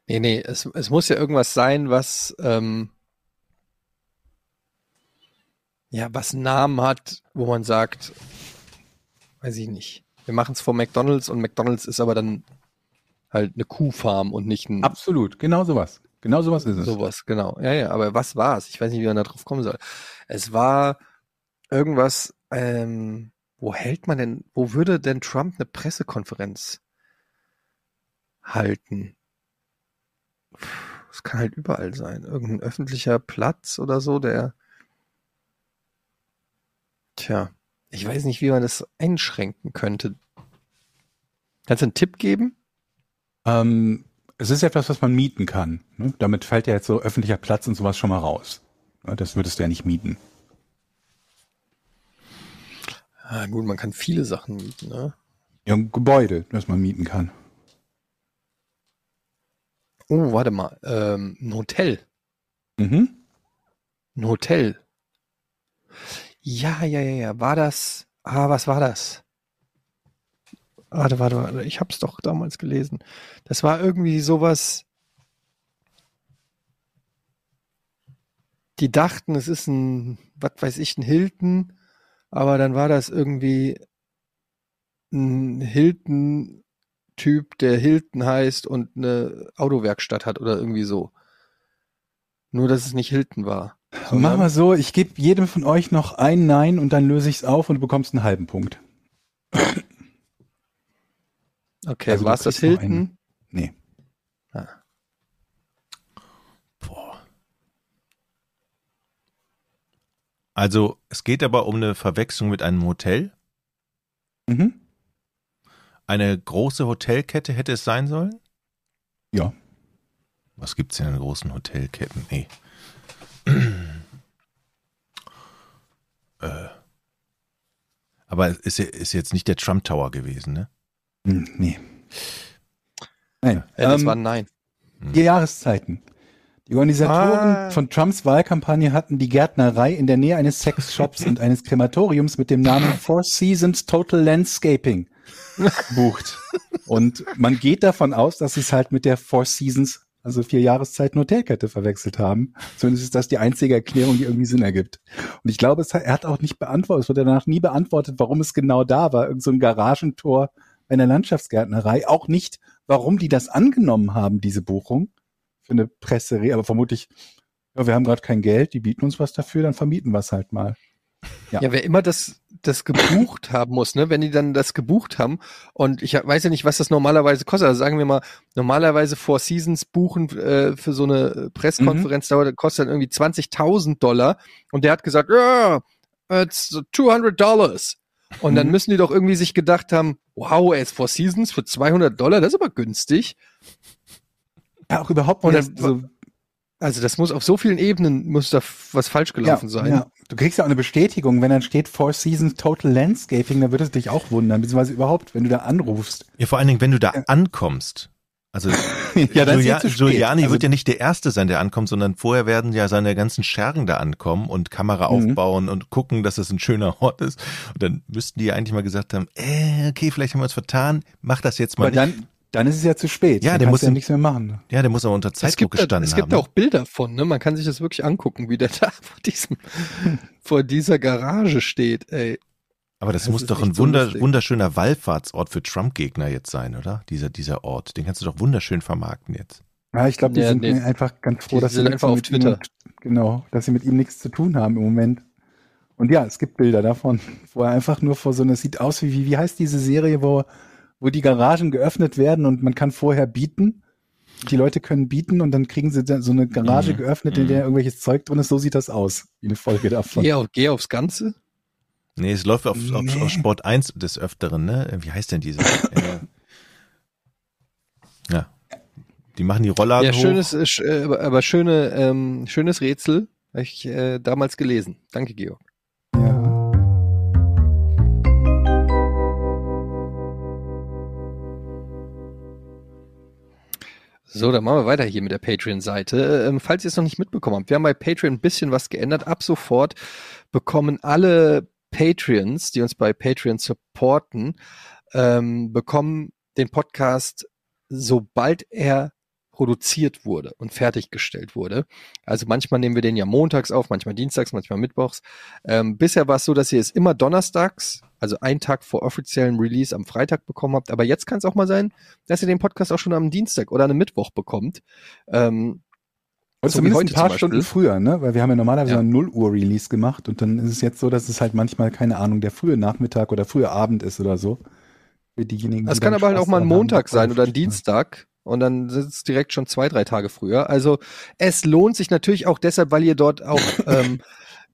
Nee, nee, es, es muss ja irgendwas sein, was, ähm, ja, was einen Namen hat, wo man sagt, weiß ich nicht. Wir machen es vor McDonalds und McDonalds ist aber dann halt eine Kuhfarm und nicht ein Absolut, genau sowas. Genau sowas ist es. sowas, genau. Ja, ja, aber was war es? Ich weiß nicht, wie man da drauf kommen soll. Es war irgendwas, ähm, wo hält man denn, wo würde denn Trump eine Pressekonferenz halten? Es kann halt überall sein. Irgendein öffentlicher Platz oder so, der. Tja, ich weiß nicht, wie man das einschränken könnte. Kannst du einen Tipp geben? Ähm, es ist etwas, was man mieten kann. Ne? Damit fällt ja jetzt so öffentlicher Platz und sowas schon mal raus. Ja, das würdest du ja nicht mieten. Ah, gut, man kann viele Sachen mieten, ne? Ja, ein Gebäude, das man mieten kann. Oh, warte mal. Ähm, ein Hotel. Mhm. Ein Hotel. Ja, ja, ja, ja. War das. Ah, was war das? Warte, warte, warte. Ich hab's doch damals gelesen. Das war irgendwie sowas. Die dachten, es ist ein, was weiß ich, ein Hilton, aber dann war das irgendwie ein Hilton-Typ, der Hilton heißt und eine Autowerkstatt hat oder irgendwie so. Nur, dass es nicht Hilton war. Mach mal so, ich gebe jedem von euch noch ein Nein und dann löse ich es auf und du bekommst einen halben Punkt. Okay, Also war es das Hilton? einen. Nee. Boah. Also es geht aber um eine Verwechslung mit einem Hotel. Mhm. Eine große Hotelkette hätte es sein sollen. Ja. Was gibt's denn in großen Hotelketten? Nee. Äh. Aber ist, ist jetzt nicht der Trump Tower gewesen, ne? Hm, nee. Nein. Äh, das ähm, war ein Nein. Die Jahreszeiten. Die Organisatoren Ah. von Trumps Wahlkampagne hatten die Gärtnerei in der Nähe eines Sexshops und eines Krematoriums mit dem Namen Four Seasons Total Landscaping (laughs) gebucht. Und man geht davon aus, dass sie es halt mit der Four Seasons, also vier Jahreszeiten Hotelkette verwechselt haben. Zumindest ist das die einzige Erklärung, die irgendwie Sinn ergibt. Und ich glaube, hat, er hat auch nicht beantwortet, es wurde danach nie beantwortet, warum es genau da war. Irgend so ein Garagentor einer Landschaftsgärtnerei. Auch nicht, warum die das angenommen haben, diese Buchung für eine Presserie, aber vermutlich, ja, wir haben gerade kein Geld, die bieten uns was dafür, dann vermieten wir es halt mal. Ja. Ja. wer immer das, das gebucht (laughs) haben muss, ne, wenn die dann das gebucht haben und ich weiß ja nicht, was das normalerweise kostet. Also sagen wir mal, normalerweise Four Seasons buchen äh, für so eine Presskonferenz dauert, kostet dann irgendwie 20.000 Dollar und der hat gesagt, ja, it's 200 Dollars. Und dann Mhm. müssen die doch irgendwie sich gedacht haben, wow, ey, Four Seasons für 200 Dollar, das ist aber günstig. Ja, auch überhaupt Und nicht. dann- so, Also das muss auf so vielen Ebenen muss da was falsch gelaufen sein. Ja. Du kriegst ja auch eine Bestätigung, wenn dann steht Four Seasons Total Landscaping, dann würde es dich auch wundern, beziehungsweise überhaupt, wenn du da anrufst. Ja, vor allen Dingen, wenn du da ankommst. Also (laughs) ja, dann ja zu spät. Giuliani Also, wird ja nicht der Erste sein, der ankommt, sondern vorher werden ja seine ganzen Schergen da ankommen und Kamera Mhm. aufbauen und gucken, dass es ein schöner Ort ist. Und dann müssten die ja eigentlich mal gesagt haben, äh, okay, vielleicht haben wir uns vertan, mach das jetzt mal aber nicht. dann, dann ist es ja zu spät. Ja, dann der muss ja nichts mehr machen. Ja, der muss aber unter Es Zeitdruck gibt, da, gestanden es gibt haben. auch Bilder von, ne? Man kann sich das wirklich angucken, wie der (laughs) da vor diesem, vor dieser Garage steht, ey. aber das, das muss doch ein so wunder, wunderschöner Wallfahrtsort für Trump-Gegner jetzt sein, oder? Dieser, dieser Ort. Den kannst du doch wunderschön vermarkten jetzt. Ja, ich glaube, die Ja, sind nee. einfach ganz froh, Die dass sind sie einfach auf mit Twitter. Ihm, genau, dass sie mit ihm nichts zu tun haben im Moment. Und ja, es gibt Bilder davon, (laughs) wo er einfach nur vor so einer, sieht aus wie, wie, wie heißt diese Serie, wo, wo die Garagen geöffnet werden und man kann vorher bieten. Die Leute können bieten und dann kriegen sie so eine Garage Mhm. geöffnet, in Mhm. der irgendwelches Zeug drin ist. So sieht das aus, wie eine Folge davon. Geh, auf, geh aufs Ganze. Nee, es läuft auf, auf, Nee. auf Sport 1 des Öfteren, ne? Wie heißt denn diese? (laughs) äh, ja. Die machen die Rollladen ja, hoch. schönes, äh, sch- äh, aber, aber schöne, ähm, schönes Rätsel. Habe ich äh, damals gelesen. Danke, Georg. So, dann machen wir weiter hier mit der Patreon-Seite. Ähm, falls ihr es noch nicht mitbekommen habt, wir haben bei Patreon ein bisschen was geändert. Ab sofort bekommen alle Patreons, die uns bei Patreon supporten, ähm, bekommen den Podcast, sobald er produziert wurde und fertiggestellt wurde. Also manchmal nehmen wir den ja montags auf, manchmal dienstags, manchmal mittwochs. Ähm, bisher war es so, dass ihr es immer donnerstags, also einen Tag vor offiziellem Release am Freitag bekommen habt. Aber jetzt kann es auch mal sein, dass ihr den Podcast auch schon am Dienstag oder am Mittwoch bekommt. Ähm, Und So wie zumindest heute ein paar Stunden früher, ne? Weil wir haben ja normalerweise Ja. einen 0 Uhr Release gemacht und dann ist es jetzt so, dass es halt manchmal, keine Ahnung, der frühe Nachmittag oder frühe Abend ist oder so. Für diejenigen, Das die kann aber halt auch mal ein Montag sein oder ein Dienstag. Und dann sind es direkt schon zwei, drei Tage früher. Also es lohnt sich natürlich auch deshalb, weil ihr dort auch (laughs) ähm,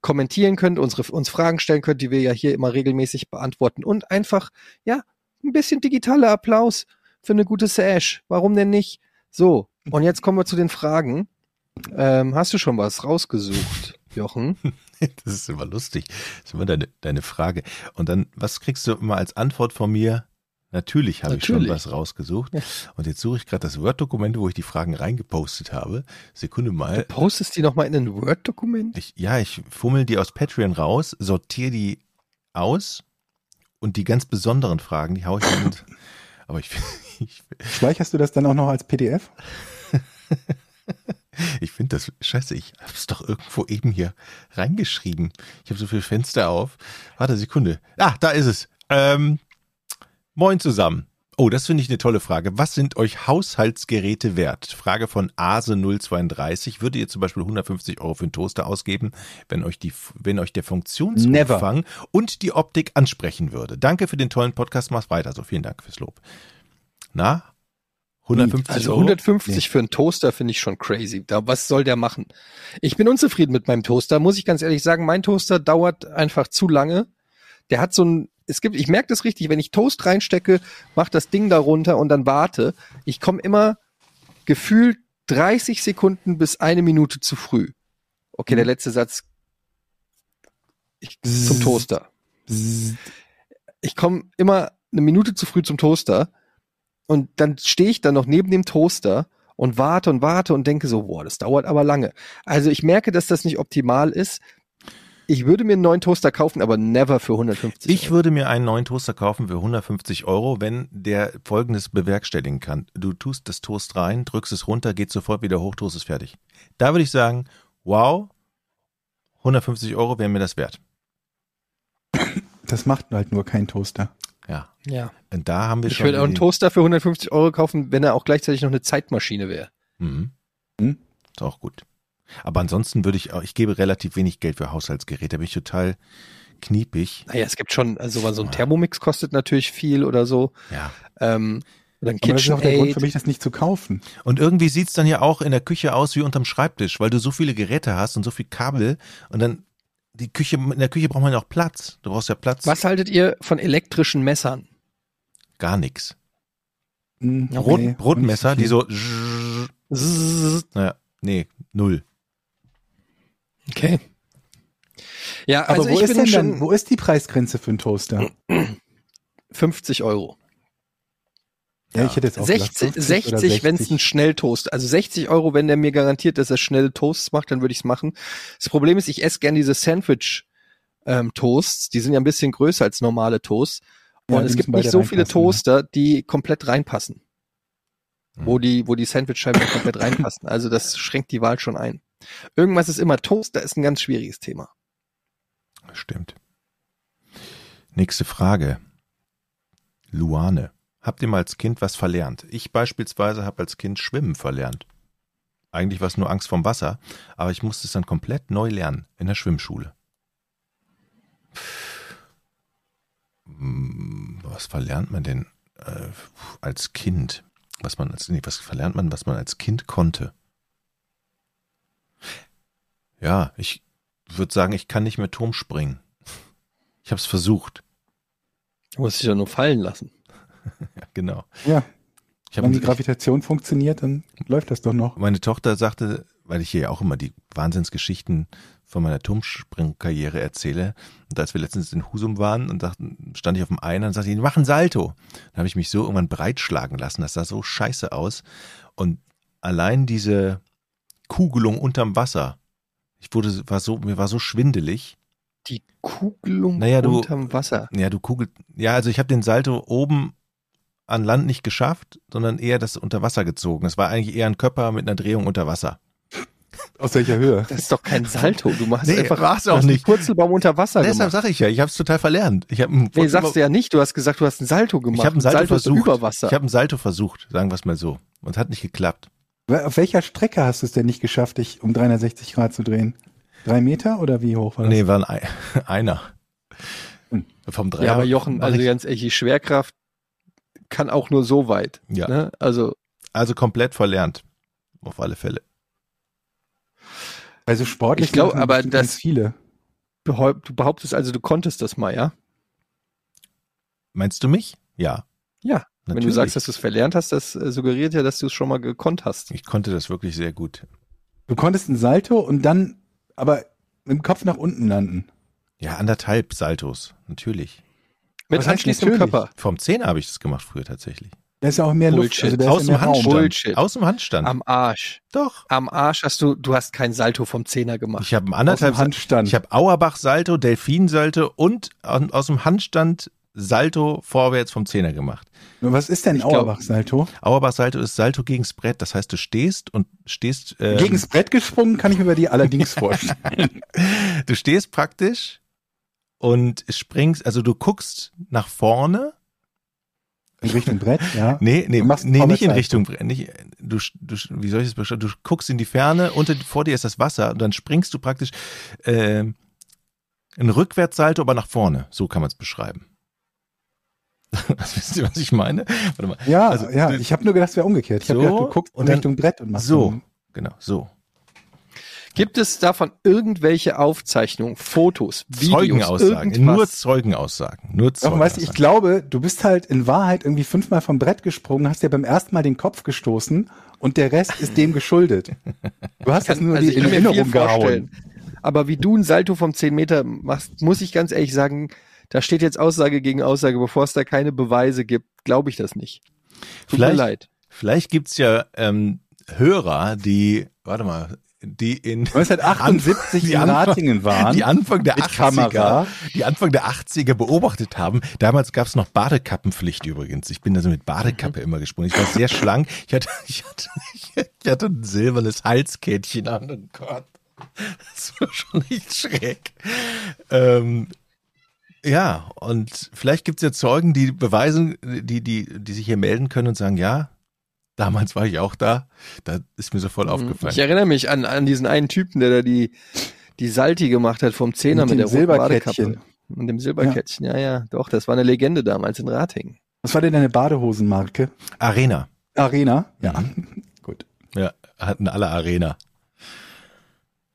kommentieren könnt, unsere, uns Fragen stellen könnt, die wir ja hier immer regelmäßig beantworten. Und einfach, ja, ein bisschen digitaler Applaus für eine gute Sash. Warum denn nicht? So, und jetzt kommen wir zu den Fragen. Ähm, hast du schon was rausgesucht, Jochen? (laughs) Das ist immer lustig. Das ist immer deine, deine Frage. Und dann, was kriegst du immer als Antwort von mir? Natürlich habe ich schon was rausgesucht. Ja. Und jetzt suche ich gerade das Word-Dokument, wo ich die Fragen reingepostet habe. Sekunde Du mal. postest die nochmal in ein Word-Dokument? Ich, ja, ich fummel die aus Patreon raus, sortiere die aus und die ganz besonderen Fragen, die haue ich dann. mit- (coughs) Aber ich, (laughs) ich, Speicherst du das dann auch noch als PDF? (laughs) ich finde das scheiße. Ich habe es doch irgendwo eben hier reingeschrieben. Ich habe so viele Fenster auf. Warte, Sekunde. Ah, da ist es. Ähm, moin zusammen. Oh, das finde ich eine tolle Frage. Was sind euch Haushaltsgeräte wert? Frage von Ase032. Würdet ihr zum Beispiel 150 Euro für einen Toaster ausgeben, wenn euch, die, wenn euch der Funktionsumfang und die Optik ansprechen würde? Danke für den tollen Podcast. Mach's weiter. So, vielen Dank fürs Lob. Na? 150 Also Euro? 150 für einen Toaster finde ich schon crazy. Da, was soll der machen? Ich bin unzufrieden mit meinem Toaster, muss ich ganz ehrlich sagen. Mein Toaster dauert einfach zu lange. Der hat so ein, es gibt, ich merke das richtig, wenn ich Toast reinstecke, mach das Ding da runter und dann warte. Ich komme immer gefühlt 30 Sekunden bis eine Minute zu früh. Okay, der letzte Satz. Ich, zum Toaster. Ich komme immer eine Minute zu früh zum Toaster und dann stehe ich dann noch neben dem Toaster und warte und warte und denke so, boah, das dauert aber lange. Also ich merke, dass das nicht optimal ist. Ich würde mir einen neuen Toaster kaufen, aber never für 150 Ich Euro. würde mir einen neuen Toaster kaufen für 150 Euro, wenn der folgendes bewerkstelligen kann. Du tust das Toast rein, drückst es runter, geht sofort wieder hoch, Toast ist fertig. Da würde ich sagen, wow, 150 Euro wären mir das wert. Das macht halt nur kein Toaster. Ja. Ja. Und da haben wir Ich schon. würde auch einen Toaster für 150 Euro kaufen, wenn er auch gleichzeitig noch eine Zeitmaschine wäre. Mhm. Hm? Ist auch gut. Aber ansonsten würde ich auch, ich gebe relativ wenig Geld für Haushaltsgeräte, da bin ich total kniepig. Naja, es gibt schon, also so ein Thermomix kostet natürlich viel oder so. Ja. Ähm, oder ein Aber das ist auch der Grund für mich, das nicht zu kaufen. Und irgendwie sieht's dann ja auch in der Küche aus wie unterm Schreibtisch, weil du so viele Geräte hast und so viel Kabel und dann die Küche, in der Küche braucht man ja auch Platz. Du brauchst ja Platz. Was haltet ihr von elektrischen Messern? Gar nichts. Hm, nee, Brotmesser, nicht die so so, Zzz. naja, nee, null. Okay. Ja, Aber also wo ich ist denn dann, wo ist die Preisgrenze für einen Toaster? 50 Euro. Ja, ich hätte jetzt auch gesagt 60, 50 oder 60 wenn es 60. ein Schnelltoast. Also 60 Euro, wenn der mir garantiert, dass er schnelle Toasts macht, dann würde ich es machen. Das Problem ist, ich esse gern diese Sandwich ähm, Toasts. Die sind ja ein bisschen größer als normale Toasts. Ja, Und die es gibt nicht so viele ne? Toaster, die komplett reinpassen. Hm. Wo die, wo die Sandwichscheiben komplett reinpassen. Also das schränkt die Wahl schon ein. Irgendwas ist immer Toast, da ist ein ganz schwieriges Thema. Stimmt. Nächste Frage. Luane. Habt ihr mal als Kind was verlernt? Ich beispielsweise habe als Kind Schwimmen verlernt. Eigentlich war es nur Angst vom Wasser, aber ich musste es dann komplett neu lernen in der Schwimmschule. Hm, Was verlernt man denn äh, als Kind? Was man als nee, was verlernt man, was man als Kind konnte? Ja, ich würde sagen, ich kann nicht mehr Turm springen. Ich habe es versucht. Du musst dich ja nur fallen lassen. (laughs) Ja, genau. Ja, Ich wenn die ich, Gravitation funktioniert, dann läuft das doch noch. meine Tochter sagte, weil ich hier ja auch immer die Wahnsinnsgeschichten von meiner Turmspringkarriere erzähle, und als wir letztens in Husum waren und dachten, stand ich auf dem einen und sagte, die machen Salto. Dann habe ich mich so irgendwann breitschlagen lassen. Das sah so scheiße aus. Und allein diese Kugelung unterm Wasser, ich wurde, war so, mir war so schwindelig. Die Kugelung Naja, du- unterm Wasser. Ja, du kugelt. Ja, also ich habe den Salto oben an Land nicht geschafft, sondern eher das unter Wasser gezogen. Es war eigentlich eher ein Körper mit einer Drehung unter Wasser. Aus welcher Höhe? Das ist doch kein Salto. Du machst Nee, einfach war's du auch hast einen nicht. Purzelbaum unter Wasser Deshalb sage ich ja, ich habe es total verlernt. Ich habe Nee, sagst du ja nicht. Du hast gesagt, du hast einen Salto gemacht. ich habe einen Ein Salto, ist versucht. über Wasser. Ich habe einen Salto versucht, sagen wir es mal so, und hat nicht geklappt. Auf welcher Strecke hast du es denn nicht geschafft, dich um 360 Grad zu drehen? Drei Meter oder wie hoch war das? Nee, war ein, Ei- (laughs) einer. Hm. Vom Dreier. ja, aber Jochen, also ich, ganz ehrlich, die Schwerkraft kann auch nur so weit. ja. Ne? Also also komplett verlernt. Auf alle Fälle. Also sportlich Ich glaub, machen aber das- ganz viele. du behauptest also, du konntest das mal, ja? Meinst du mich? Ja. Ja. Wenn Natürlich. du sagst, dass du es verlernt hast, das äh, suggeriert ja, dass du es schon mal gekonnt hast. Ich konnte das wirklich sehr gut. Du konntest einen Salto und dann aber mit dem Kopf nach unten landen. Ja, anderthalb Saltos, natürlich. Mit Was heißt anschließendem? Körper. Vom Zehner habe ich das gemacht früher tatsächlich. Da ist ja auch mehr Luft. Bullshit. Also da Aus ist dem ja mehr Raum. Handstand. Bullshit. Aus dem Handstand. Am Arsch. Doch. Am Arsch hast du, du hast kein Salto vom Zehner gemacht. Ich habe einen anderthalb Handstand. Ich habe Auerbach-Salto, Delfin-Salto und aus dem Handstand Salto vorwärts vom Zehner gemacht. Was ist denn Auerbach-Salto? Auerbach-Salto ist Salto gegens Brett. Das heißt, du stehst und stehst. Ähm, Gegens Brett gesprungen kann ich mir bei dir allerdings vorstellen. (laughs) Du stehst praktisch und springst, also du guckst nach vorne. In Richtung Brett, ja. (laughs) Nee, nee, nee nicht in. Richtung Brett. Nicht, du, du, wie soll ich das beschreiben? Du guckst in die Ferne, unter, vor dir ist das Wasser und dann springst du praktisch ähm, ein Rückwärtssalto, aber nach vorne. So kann man es beschreiben. Was (laughs) wisst ihr, was ich meine? Warte mal. Ja, Also, ja, ich habe nur gedacht, es wäre umgekehrt. Ich habe So, gedacht, du guckst in Richtung Brett und machst So, einen- genau, so. Gibt es davon irgendwelche Aufzeichnungen, Fotos, Videos, Zeugenaussagen, irgendwas? nur Zeugenaussagen, nur Doch, weißt du, ich Zeugenaussagen. glaube, du bist halt in Wahrheit irgendwie fünfmal vom Brett gesprungen, hast dir beim ersten Mal den Kopf gestoßen und der Rest ist dem geschuldet. Du hast das nur also in Erinnerung gehauen. Aber wie du ein Salto vom 10 Meter machst, muss ich ganz ehrlich sagen, da steht jetzt Aussage gegen Aussage, bevor es da keine Beweise gibt, glaube ich das nicht. Tut Vielleicht- mir leid. Vielleicht gibt's ja ähm, Hörer, die, warte mal, die in 1978 (laughs) Die in Anfang- Ratingen waren. die Anfang der mit 80er, Kamera. die Anfang der 80er beobachtet haben. Damals gab's noch Badekappenpflicht übrigens. Ich bin also mit Badekappe immer gesprungen. Ich war sehr schlank. Ich hatte, (laughs) ich hatte, ich hatte ein silbernes Halskettchen an. Oh Gott. Das war schon nicht schräg. Ähm, ja, und vielleicht gibt's ja Zeugen, die beweisen, die, die, die sich hier melden können und sagen, ja, damals war ich auch da. Da ist mir so voll aufgefallen. Ich erinnere mich an, an diesen einen Typen, der da die, die Salti gemacht hat vom Zehner Mit mit, dem der roten Silberkettchen. Badekappe. Und dem Silberkettchen, ja. ja, doch, das war eine Legende damals in Ratingen. Was war denn deine Badehosenmarke? Arena. Arena? Ja. Gut. Ja, hatten alle Arena.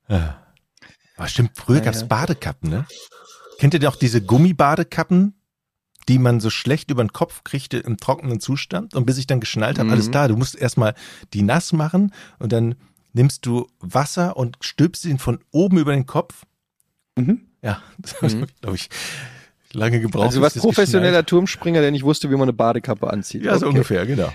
Ja. Aber stimmt, früher Ja, gab's ja. Badekappen, ne? Kennt ihr auch diese Gummibadekappen, die man so schlecht über den Kopf kriegte im trockenen Zustand? Und bis ich dann geschnallt habe, Mhm. alles da, du musst erstmal die nass machen und dann nimmst du Wasser und stülpst ihn von oben über den Kopf. Mhm. Ja, das Mhm. glaube ich, lange gebraucht. Also was professioneller Turmspringer, der nicht wusste, wie man eine Badekappe anzieht. Ja, so Okay. ungefähr, genau.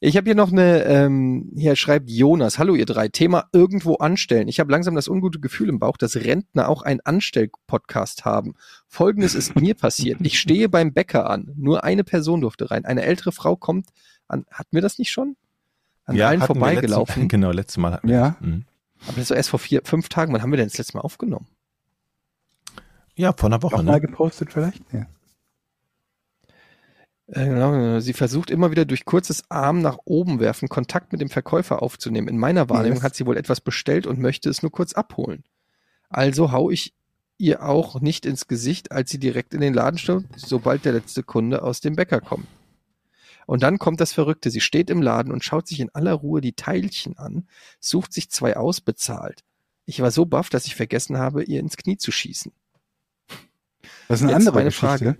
Ich habe hier noch eine, ähm, hier schreibt Jonas, hallo ihr drei, Thema irgendwo anstellen. Ich habe langsam das ungute Gefühl im Bauch, dass Rentner auch einen Anstellpodcast haben. Folgendes ist mir passiert. Ich stehe beim Bäcker an. Nur eine Person durfte rein. Eine ältere Frau kommt an, hatten wir das nicht schon? An allen hatten wir vorbeigelaufen. Letztes, (laughs) genau, letztes Mal hatten wir Ja. das. Mhm. Aber das war erst vor vier, fünf Tagen. Wann haben wir denn das letzte Mal aufgenommen? Ja, vor einer Woche, Auch mal ne? gepostet vielleicht? Ja. Äh, Genau, sie versucht immer wieder durch kurzes Arm nach oben werfen, Kontakt mit dem Verkäufer aufzunehmen. In meiner Wahrnehmung das- hat sie wohl etwas bestellt und möchte es nur kurz abholen. Also hau ich ihr auch nicht ins Gesicht, als sie direkt in den Laden stürmt, sobald der letzte Kunde aus dem Bäcker kommt. Und dann kommt das Verrückte. Sie steht im Laden und schaut sich in aller Ruhe die Teilchen an, sucht sich zwei aus, bezahlt. Ich war so baff, dass ich vergessen habe, ihr ins Knie zu schießen. Das ist eine Jetzt andere meine Geschichte. Frage.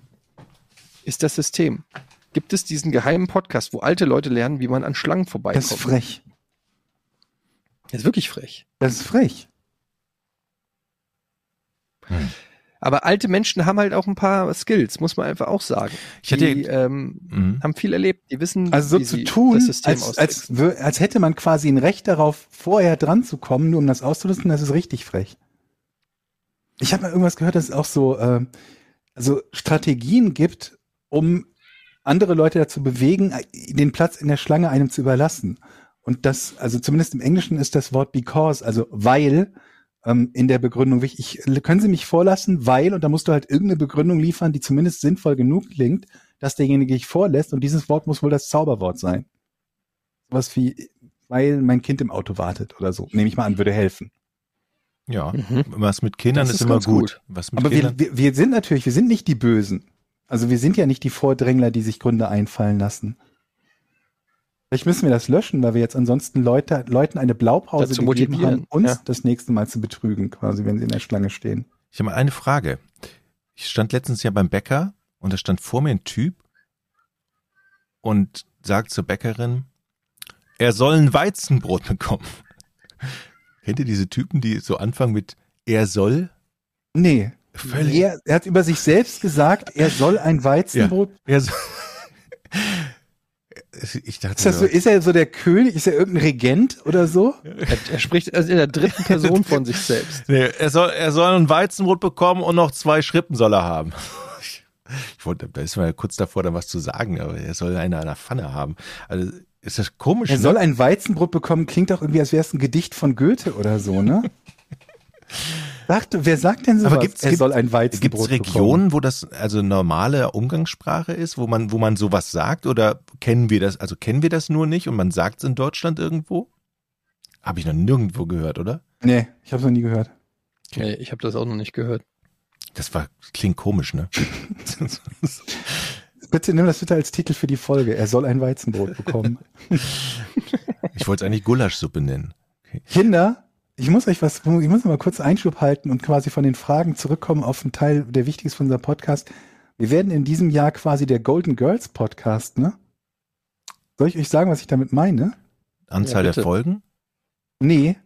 Ist das System? Gibt es diesen geheimen Podcast, wo alte Leute lernen, wie man an Schlangen vorbeikommt? Das ist frech. Das ist wirklich frech. Das ist frech. Aber alte Menschen haben halt auch ein paar Skills, muss man einfach auch sagen. Ich hatte- die ähm, Mhm. haben viel erlebt. Die wissen, Also so wie zu sie tun, das System als, als, als hätte man quasi ein Recht darauf, vorher dran zu kommen, nur um das auszunutzen, das ist richtig frech. Ich habe mal irgendwas gehört, dass es auch so äh, also Strategien gibt, um andere Leute dazu bewegen, den Platz in der Schlange einem zu überlassen. Und das, also zumindest im Englischen ist das Wort because, also weil ähm, in der Begründung wichtig. Ich, können Sie mich vorlassen, weil, und da musst du halt irgendeine Begründung liefern, die zumindest sinnvoll genug klingt, dass derjenige dich vorlässt. Und dieses Wort muss wohl das Zauberwort sein. Sowas wie, weil mein Kind im Auto wartet oder so. Nehme ich mal an, würde helfen. Ja, Mhm. was mit Kindern ist, ist immer gut. gut. Was mit Aber wir, wir, wir sind natürlich, wir sind nicht die Bösen. Also wir sind ja nicht die Vordrängler, die sich Gründe einfallen lassen. Vielleicht müssen wir das löschen, weil wir jetzt ansonsten Leute, Leuten eine Blaupause Dazu gegeben motivieren, haben, uns ja. das nächste Mal zu betrügen, quasi, wenn sie in der Schlange stehen. ich habe mal eine Frage. Ich stand letztens ja beim Bäcker und da stand vor mir ein Typ und sagt zur Bäckerin, er soll ein Weizenbrot bekommen. (laughs) Kennt ihr diese Typen, die so anfangen mit er soll? Nee. Völlig. Er, er hat über sich selbst gesagt, er soll ein Weizenbrot. Er soll, (laughs) ich dachte Ist das so, ist er so der König? Ist er irgendein Regent oder so? Er, er spricht also in der dritten Person (laughs) von sich selbst. Nee, er soll, er soll ein Weizenbrot bekommen und noch zwei Schrippen soll er haben. Ich, (laughs) ich wollte, da ist mal kurz davor, da was zu sagen, aber er soll eine an der Pfanne haben. Also, ist das komisch, Er ne? soll ein Weizenbrot bekommen, klingt auch irgendwie, als wäre es ein Gedicht von Goethe oder so, ne? Sagte, wer sagt denn sowas? Aber gibt's- er gibt- soll ein Gibt Weizenbrot es bekommen? Regionen, wo das also normale Umgangssprache ist, wo man, wo man sowas sagt oder kennen wir das, also kennen wir das nur nicht und man sagt es in Deutschland irgendwo? Habe ich noch nirgendwo gehört, oder? Nee, ich habe noch nie gehört. Nee, ich habe das auch noch nicht gehört. Das war, klingt komisch, ne? (laughs) Bitte nimm das bitte als Titel für die Folge. Er soll ein Weizenbrot bekommen. (laughs) ich wollte es eigentlich Gulaschsuppe nennen. Kinder, Ich muss euch was, ich muss mal kurz Einschub halten und quasi von den Fragen zurückkommen auf einen Teil, der wichtig ist für unser Podcast. Wir werden in diesem Jahr quasi der Golden Girls Podcast, ne? Soll ich euch sagen, was ich damit meine? Anzahl Ja, der. Folgen? Nee,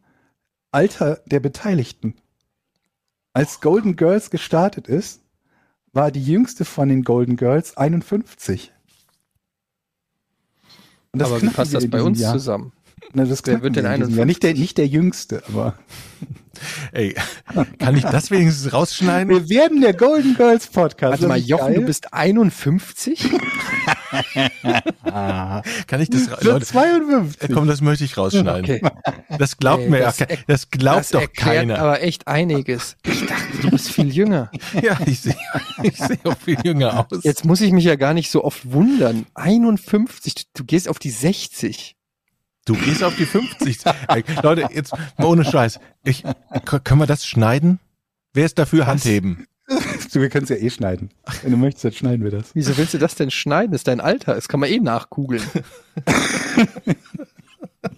Alter der Beteiligten. Als Golden Girls gestartet ist, war die jüngste von den Golden Girls 51. Und Aber wie passt das bei uns Jahr. zusammen? Na, das Wer knacken wird wir denn in diesem Jahr. Nicht der, nicht der Jüngste, aber (laughs) Ey, kann ich das wenigstens rausschneiden? wir werden der Golden Girls Podcast. Warte mal, Jochen, geil? du bist 51? ah, (laughs) Kann ich das wird Leute, 52. äh, komm, das möchte ich rausschneiden. Okay. Das glaubt Ey, mir ja das er- das glaubt das doch keiner. aber echt einiges. Ich dachte, du bist viel jünger. (laughs) ja, ich sehe ich sehe auch viel jünger aus. Jetzt muss ich mich ja gar nicht so oft wundern. 51, du, du gehst auf die 60. Du gehst auf die 50. Ey, Leute, jetzt mal ohne Scheiß. Ich, können wir das schneiden? Wer ist dafür Handheben? (laughs) Du, wir können es ja eh schneiden. Wenn du möchtest, dann schneiden wir das. Wieso willst du das denn schneiden? Das ist dein Alter. Das kann man eh nachgoogeln.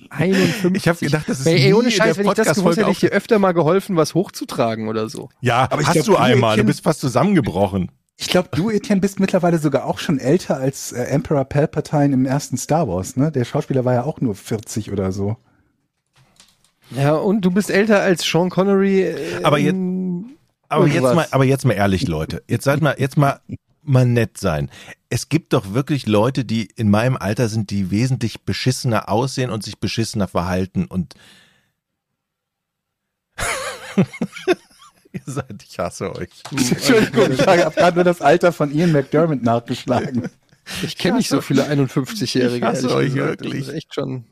51. (laughs) Ich habe gedacht, das ist Ey, ey, ohne Scheiß, der wenn ich das gewusst Podcast-Folge hätte, ich dir öfter mal geholfen, was hochzutragen oder so. Ja, Aber ich hast glaub, du einmal. Du bist fast zusammengebrochen. Ich glaube, du, Etienne, bist mittlerweile sogar auch schon älter als äh, Emperor Palpatine im ersten Star Wars, ne? Der Schauspieler war ja auch nur 40 oder so. Ja, und du bist älter als Sean Connery. Äh, Aber jetzt- Aber jetzt mal, aber jetzt mal ehrlich, Leute. Jetzt seid mal, jetzt mal, mal nett sein. Es gibt doch wirklich Leute, die in meinem Alter sind, die wesentlich beschissener aussehen und sich beschissener verhalten und (laughs) (laughs) Ihr seid, ich hasse euch. (laughs) Entschuldigung, ich habe gerade nur das Alter von Ian McDermott nachgeschlagen. Ich kenne nicht so viele 51-Jährige. Ich hasse ehrlich euch gesagt. wirklich. Das ist echt schon,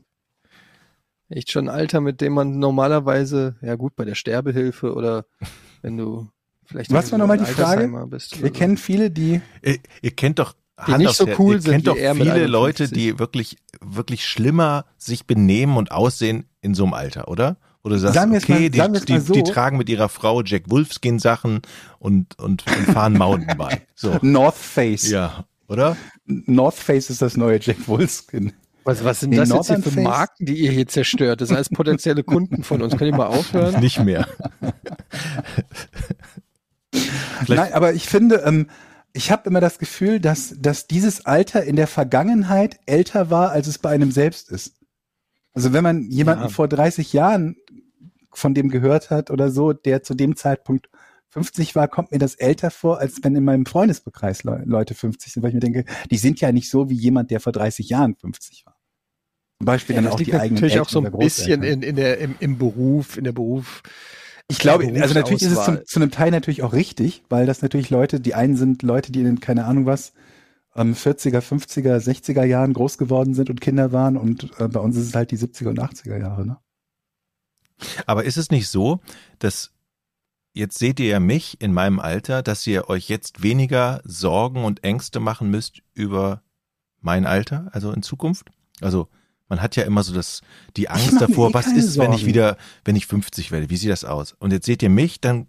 echt schon ein Alter, mit dem man normalerweise, ja gut, bei der Sterbehilfe oder wenn du vielleicht Was war nochmal die Frage? Bist. Wir so. kennen viele, die Ihr, ihr kennt doch Die Hand nicht so cool ihr sind kennt doch viele 51. Leute, die wirklich, wirklich schlimmer sich benehmen und aussehen in so einem Alter, oder? Wo du sagst, okay, mal- die, die, die so. tragen mit ihrer Frau Jack Wolfskin Sachen und, und, und fahren (laughs) Mountainbike. So. North Face. Ja, oder? North Face ist das neue Jack Wolfskin. Was, was sind Die das jetzt hier für Face? Marken, die ihr hier zerstört? Das alles potenzielle Kunden von uns. Könnt ihr mal aufhören? (laughs) Nicht mehr. (laughs) Nein, aber ich finde, ähm, ich habe immer das Gefühl, dass, dass dieses Alter in der Vergangenheit älter war, als es bei einem selbst ist. Also wenn man jemanden Ja. vor 30 Jahren von dem gehört hat oder so, der zu dem Zeitpunkt 50 war, kommt mir das älter vor, als wenn in meinem Freundesbekreis Le Leute 50 sind, weil ich mir denke, die sind ja nicht so wie jemand, der vor 30 Jahren 50 war. Zum Beispiel Ja, dann das auch die eigenen natürlich auch so ein bisschen in, in der, im, im Beruf, in der Beruf. Ich glaube, also natürlich ist es zum, zu einem Teil natürlich auch richtig, weil das natürlich Leute, die einen sind Leute, die in, keine Ahnung was, ähm, 40er, 50er, 60er Jahren groß geworden sind und Kinder waren und äh, bei uns ist es halt die 70er und 80er Jahre, ne? Aber ist es nicht so, dass jetzt seht ihr ja mich in meinem Alter, dass ihr euch jetzt weniger Sorgen und Ängste machen müsst über mein Alter, also in Zukunft? Also man hat ja immer so das, die Angst davor, eh was ist, wenn ich Sorgen. wieder, wenn ich 50 werde, wie sieht das aus? Und jetzt seht ihr mich, dann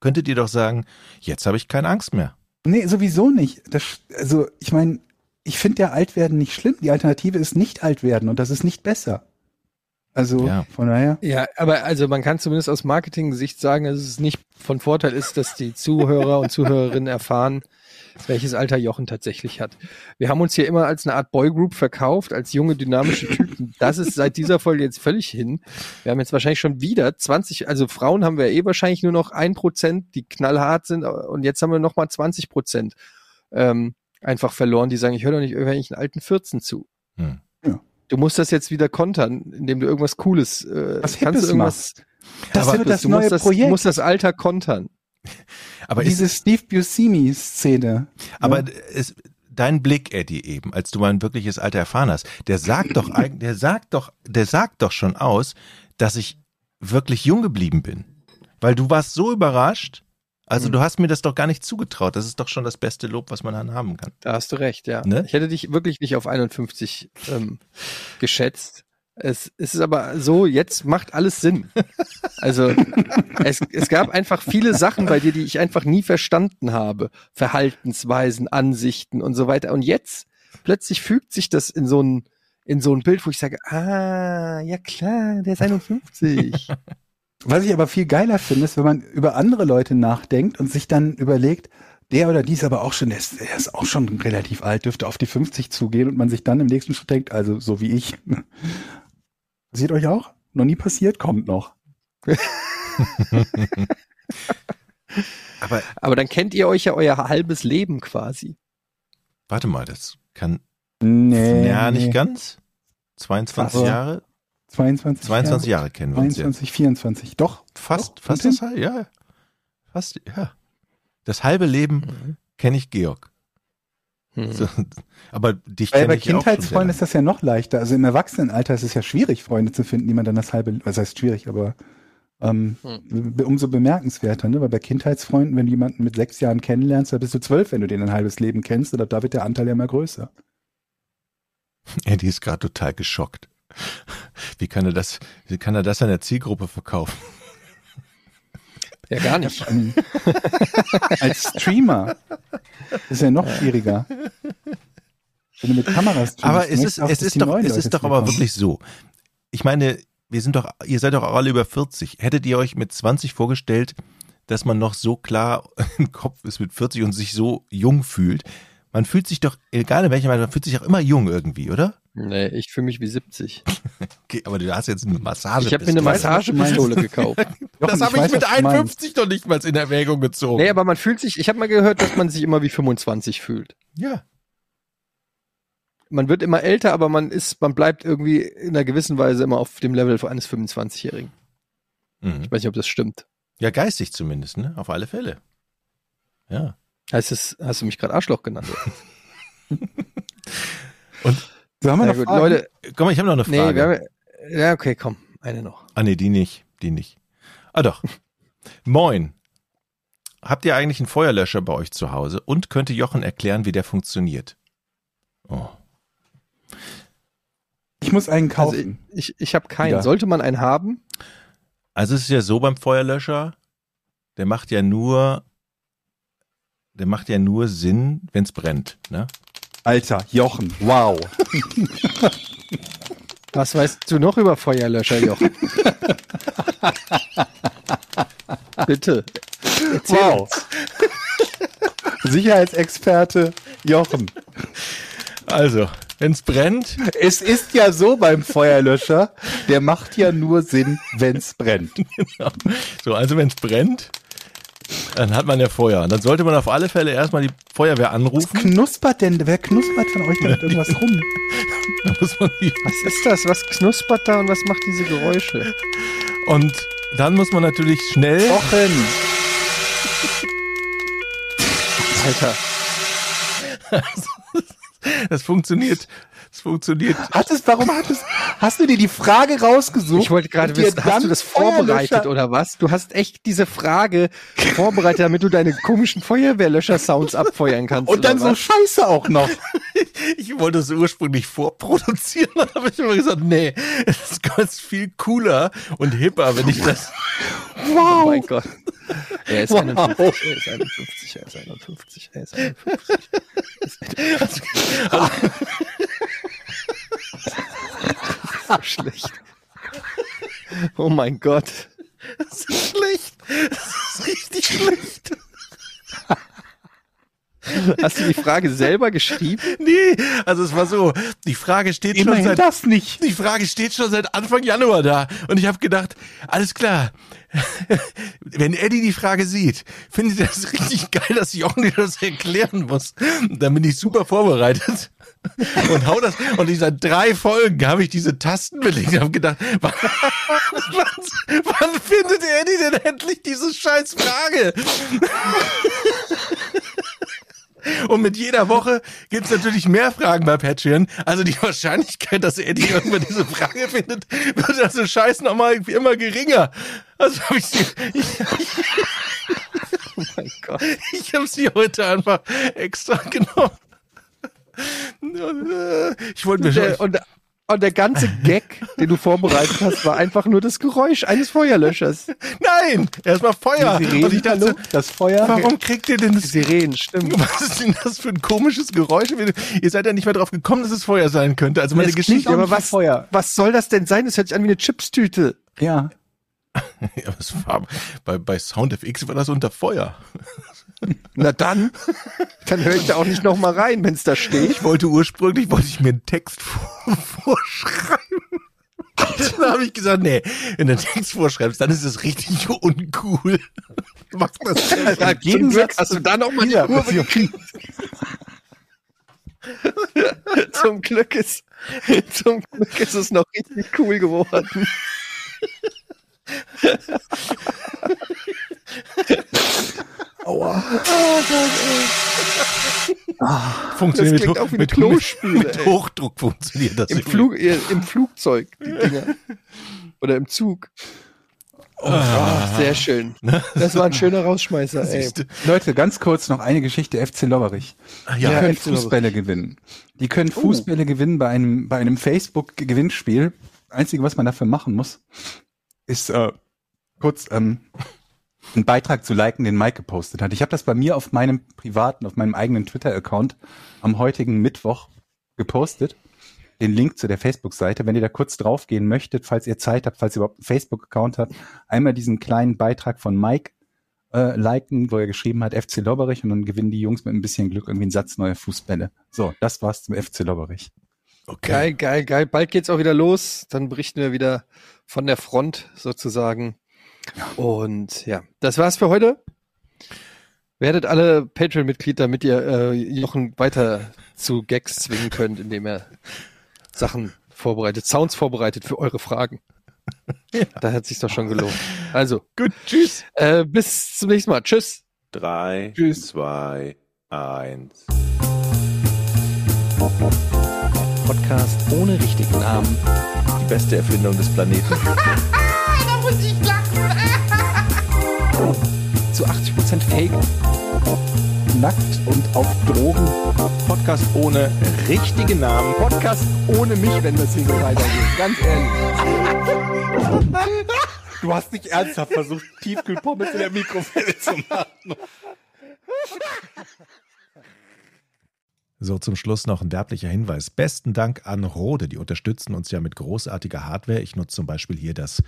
könntet ihr doch sagen, jetzt habe ich keine Angst mehr. Nee, sowieso nicht. Das, also ich meine, ich finde ja Altwerden nicht schlimm. Die Alternative ist nicht alt werden und das ist nicht besser. Also Ja. von daher. Ja, aber also man kann zumindest aus Marketing-Sicht sagen, dass es nicht von Vorteil ist, dass die Zuhörer und Zuhörerinnen erfahren, welches Alter Jochen tatsächlich hat. Wir haben uns hier immer als eine Art Boygroup verkauft, als junge, dynamische Typen. Das ist seit dieser Folge jetzt völlig hin. Wir haben jetzt wahrscheinlich schon wieder 20, also Frauen haben wir eh wahrscheinlich nur noch ein Prozent, die knallhart sind und jetzt haben wir noch mal 20 Prozent ähm, einfach verloren, die sagen, ich höre doch nicht irgendwelchen alten 14 zu. Hm. Du musst das jetzt wieder kontern, indem du irgendwas Cooles, äh, Was kannst du irgendwas, Das Aber wird das du neue das, Projekt. Du musst das Alter kontern. (laughs) Aber ist, diese Steve Buscemi-Szene. Aber es, dein Blick, Eddie, eben, als du mein wirkliches Alter erfahren hast, der sagt doch (clears throat) der sagt doch, der sagt doch schon aus, dass ich wirklich jung geblieben bin. Weil du warst so überrascht, also Mhm. du hast mir das doch gar nicht zugetraut. Das ist doch schon das beste Lob, was man dann haben kann. Da hast du recht, ja. Ne? Ich hätte dich wirklich nicht auf 51 ähm, geschätzt. Es, es ist aber so, jetzt macht alles Sinn. Also es, es gab einfach viele Sachen bei dir, die ich einfach nie verstanden habe. Verhaltensweisen, Ansichten und so weiter. Und jetzt plötzlich fügt sich das in so ein, in so ein Bild, wo ich sage, ah, ja klar, der ist 51. (laughs) Was ich aber viel geiler finde, ist, wenn man über andere Leute nachdenkt und sich dann überlegt, der oder die ist aber auch schon, der ist, der ist auch schon relativ alt, dürfte auf die 50 zugehen und man sich dann im nächsten Schritt denkt, also so wie ich. Passiert euch auch? Noch nie passiert? Kommt noch. (laughs) Aber Aber dann kennt ihr euch ja euer halbes Leben quasi. warte mal, das kann. Nee. ja, nicht ganz. 22 Aber- Jahre? 22, 22 Jahre. Jahre kennen wir uns jetzt. 22, 24. Doch. Fast, Doch, fast das halbe, ja. Fast, ja. Das halbe Leben kenne ich Georg. Hm. So, aber dich kenne bei ich sehr Kindheitsfreunden ist das ja noch leichter. Also im Erwachsenenalter ist es ja schwierig, Freunde zu finden, die man dann das halbe, was heißt schwierig, aber ähm, be- umso bemerkenswerter, ne? Weil bei Kindheitsfreunden, wenn du jemanden mit sechs Jahren kennenlernst, da bist du zwölf, wenn du den ein halbes Leben kennst, oder da wird der Anteil ja immer größer. (laughs) Eddie ist gerade total geschockt. Wie kann er das, wie kann er das an der Zielgruppe verkaufen? Ja, gar nicht. Ähm, (laughs) Als Streamer ist ja noch schwieriger. Wenn du mit Kameras streamst, Aber es du ist, es ist doch, es ist doch aber wirklich so. Ich meine, wir sind doch, ihr seid doch alle über 40. Hättet ihr euch mit 20 vorgestellt, dass man noch so klar (laughs) im Kopf ist mit 40 und sich so jung fühlt? Man fühlt sich doch, egal in welcher Weise, man fühlt sich auch immer jung irgendwie, oder? Nee, ich fühle mich wie 70. (laughs) Okay, aber du hast jetzt eine Massage. Ich habe mir eine Massagepistole gekauft. (laughs) Das habe ich, weiß, mit was du meinst. 51 noch nicht mal in Erwägung gezogen. Nee, aber man fühlt sich, ich habe mal gehört, dass man sich immer wie 25 fühlt. ja. Man wird immer älter, aber man ist, man bleibt irgendwie in einer gewissen Weise immer auf dem Level eines 25-Jährigen. Mhm. Ich weiß nicht, ob das stimmt. Ja, geistig zumindest, ne? Auf alle Fälle. Ja. Heißt es, hast du mich gerade Arschloch genannt? (laughs) So, haben wir Na noch gut, Fragen? Leute, Komm mal, ich habe noch eine nee, Frage. wir haben, ja, okay, komm, eine noch. Ah, nee, die nicht. Die nicht. Ah, doch. (laughs) Moin. Habt ihr eigentlich einen Feuerlöscher bei euch zu Hause? Und könnte Jochen erklären, wie der funktioniert? Oh. Ich muss einen Also kaufen. ich, ich, ich habe keinen. Wieder. Sollte man einen haben? Also es ist ja so beim Feuerlöscher, der macht ja nur, der macht ja nur Sinn, wenn es brennt. Ne? Alter, Jochen, wow. Was weißt du noch über Feuerlöscher, Jochen? (laughs) Bitte. Erzähl Wow. uns. (laughs) Sicherheitsexperte Jochen. Also, wenn es brennt, Es ist ja so beim Feuerlöscher, der macht ja nur Sinn, wenn's brennt. (laughs) so, also wenn es brennt, dann hat man ja Feuer. Dann sollte man auf alle Fälle erstmal die Feuerwehr Was anrufen. knuspert denn? Wer knuspert von euch damit irgendwas rum? (laughs) Da muss man die, Was ist das? Was knuspert da und was macht diese Geräusche? und dann muss man natürlich schnell. Jochen! (laughs) Alter. (laughs) Das funktioniert. Das funktioniert. Hattest, warum hattest, hast du dir die Frage rausgesucht? Ich wollte gerade wissen, hast du das vorbereitet oder was? Du hast echt diese Frage vorbereitet, damit du deine komischen Feuerwehrlöscher-Sounds abfeuern kannst. Und dann so was? scheiße auch noch. (laughs) Ich wollte es ursprünglich vorproduzieren, dann habe ich immer gesagt, nee, es ist ganz viel cooler und hipper, wenn ich das. (laughs) Oh mein Gott. Er ist Wow. 51, er ist 51, er ist 51, er ist 51. (laughs) so schlecht. Oh mein Gott. Das ist schlecht. Das ist richtig schlecht. Hast du die Frage selber geschrieben? Nee, also es war so, die Frage steht schon Immerhin seit das nicht. Die Frage steht schon seit Anfang Januar da. Und ich habe gedacht, alles klar. (laughs) Wenn Eddie die Frage sieht, findet er das richtig geil, dass Jochen dir das erklären muss. Dann bin ich super vorbereitet. (laughs) Und hau das. Und in seit drei Folgen habe ich diese Tasten belegt und habe gedacht, wann, (laughs) wann, wann findet Eddie denn endlich diese scheiß Frage? (laughs) Und mit jeder Woche gibt's natürlich mehr Fragen bei Patreon. Also die Wahrscheinlichkeit, dass Eddie irgendwann diese Frage findet, wird also scheiß nochmal immer geringer. Also habe ich sie, ich, Oh mein Gott. ich habe sie heute einfach extra genommen. Ich wollte mir schon, und, und der ganze Gag, den du vorbereitet hast, war einfach nur das Geräusch eines Feuerlöschers. nein, erstmal Feuer. Die Und ich Sirenen, dachte, hallo? das Feuer. warum kriegt ihr denn das Sirenen, stimmt. (laughs) Was ist denn das für ein komisches Geräusch? Ihr seid ja nicht mehr drauf gekommen, dass es Feuer sein könnte. Also meine Das Geschichte. aber was- Feuer. Was soll das denn sein? Das hört sich an wie eine Chipstüte. Ja. (laughs) Ja, was war, bei, bei SoundFX war das unter Feuer. (laughs) Na dann, dann höre ich da auch nicht noch mal rein, wenn es da steht. Ich wollte ursprünglich, wollte ich mir einen Text vor, (laughs) vorschreiben. (laughs) Dann habe ich gesagt, nee, wenn du einen Text vorschreibst, dann ist es richtig uncool. Mach das zum Glück Gegensatz hast du da noch mal Ja, Kurve gekriegt. zum Glück ist, zum Glück ist es noch richtig cool geworden. Aua. Das funktioniert klingt mit, auch wie mit, Klospüle, mit, mit Hochdruck funktioniert das. Im, Flug, äh, Im Flugzeug, die (laughs) Dinger. Oder im Zug. Oh, ah, sehr schön. Das war ein (laughs) schöner Rausschmeißer, ey. Leute, ganz kurz noch eine Geschichte FC Lobberich. Die Ja, können FC Lobberich. Fußbälle gewinnen. Die können Fußbälle gewinnen bei einem, bei einem Facebook-Gewinnspiel. Einzige, was man dafür machen muss, ist äh, kurz ähm, einen Beitrag zu liken, den Mike gepostet hat. Ich habe das bei mir auf meinem privaten, auf meinem eigenen Twitter-Account am heutigen Mittwoch gepostet. Den Link zu der Facebook-Seite. Wenn ihr da kurz draufgehen möchtet, falls ihr Zeit habt, falls ihr überhaupt einen Facebook-Account habt, einmal diesen kleinen Beitrag von Mike äh, liken, wo er geschrieben hat, FC Lobberich und dann gewinnen die Jungs mit ein bisschen Glück irgendwie einen Satz neue Fußbälle. So, das war's zum FC Lobberich. Okay. Geil, geil, geil. Bald geht's auch wieder los. Dann berichten wir wieder von der Front sozusagen. Und ja, das war's für heute. Werdet alle Patreon-Mitglied, damit ihr äh, Jochen weiter zu Gags zwingen könnt, indem er Sachen vorbereitet, Sounds vorbereitet für eure Fragen. Da hat sich doch schon gelohnt. Also, Gut, tschüss. äh, bis zum nächsten Mal. Tschüss. Drei, Tschüss. zwei, eins. Podcast ohne richtigen Namen. Die beste Erfindung des Planeten. (laughs) Da muss ich. Zu 80% Fake. Nackt und auf Drogen. Podcast ohne richtigen Namen. Podcast ohne mich, wenn das hier so weitergeht. Ganz ehrlich. Du hast nicht ernsthaft versucht, Tiefkühlpommes in der Mikrowelle zu machen. So, zum Schluss noch ein werblicher Hinweis. Besten Dank an Rode, die unterstützen uns ja mit großartiger Hardware. Ich nutze zum Beispiel hier das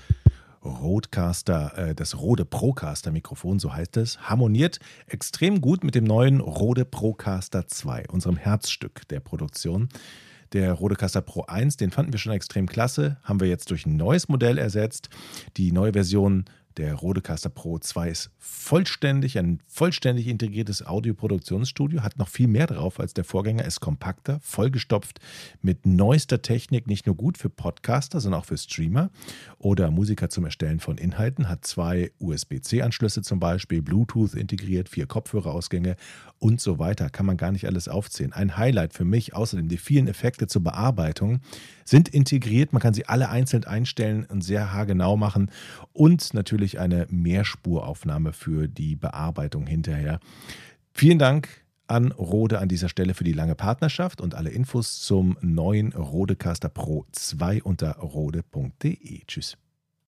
Rodecaster, äh, das Rode Procaster Mikrofon, so heißt es, harmoniert extrem gut mit dem neuen Rode Procaster 2, unserem Herzstück der Produktion. Der Rodecaster Pro 1, den fanden wir schon extrem klasse, haben wir jetzt durch ein neues Modell ersetzt. Die neue Version der Rodecaster Pro 2 ist vollständig, ein vollständig integriertes Audioproduktionsstudio, hat noch viel mehr drauf als der Vorgänger, ist kompakter, vollgestopft mit neuester Technik, nicht nur gut für Podcaster, sondern auch für Streamer oder Musiker zum Erstellen von Inhalten, hat zwei USB-C-Anschlüsse zum Beispiel, Bluetooth integriert, vier Kopfhörerausgänge und so weiter. Kann man gar nicht alles aufzählen. Ein Highlight für mich, außerdem die vielen Effekte zur Bearbeitung, sind integriert. Man kann sie alle einzeln einstellen und sehr haargenau machen und natürlich eine Mehrspuraufnahme für die Bearbeitung hinterher. Vielen Dank an Rode an dieser Stelle für die lange Partnerschaft und alle Infos zum neuen Rodecaster Pro 2 unter rode.de. Tschüss.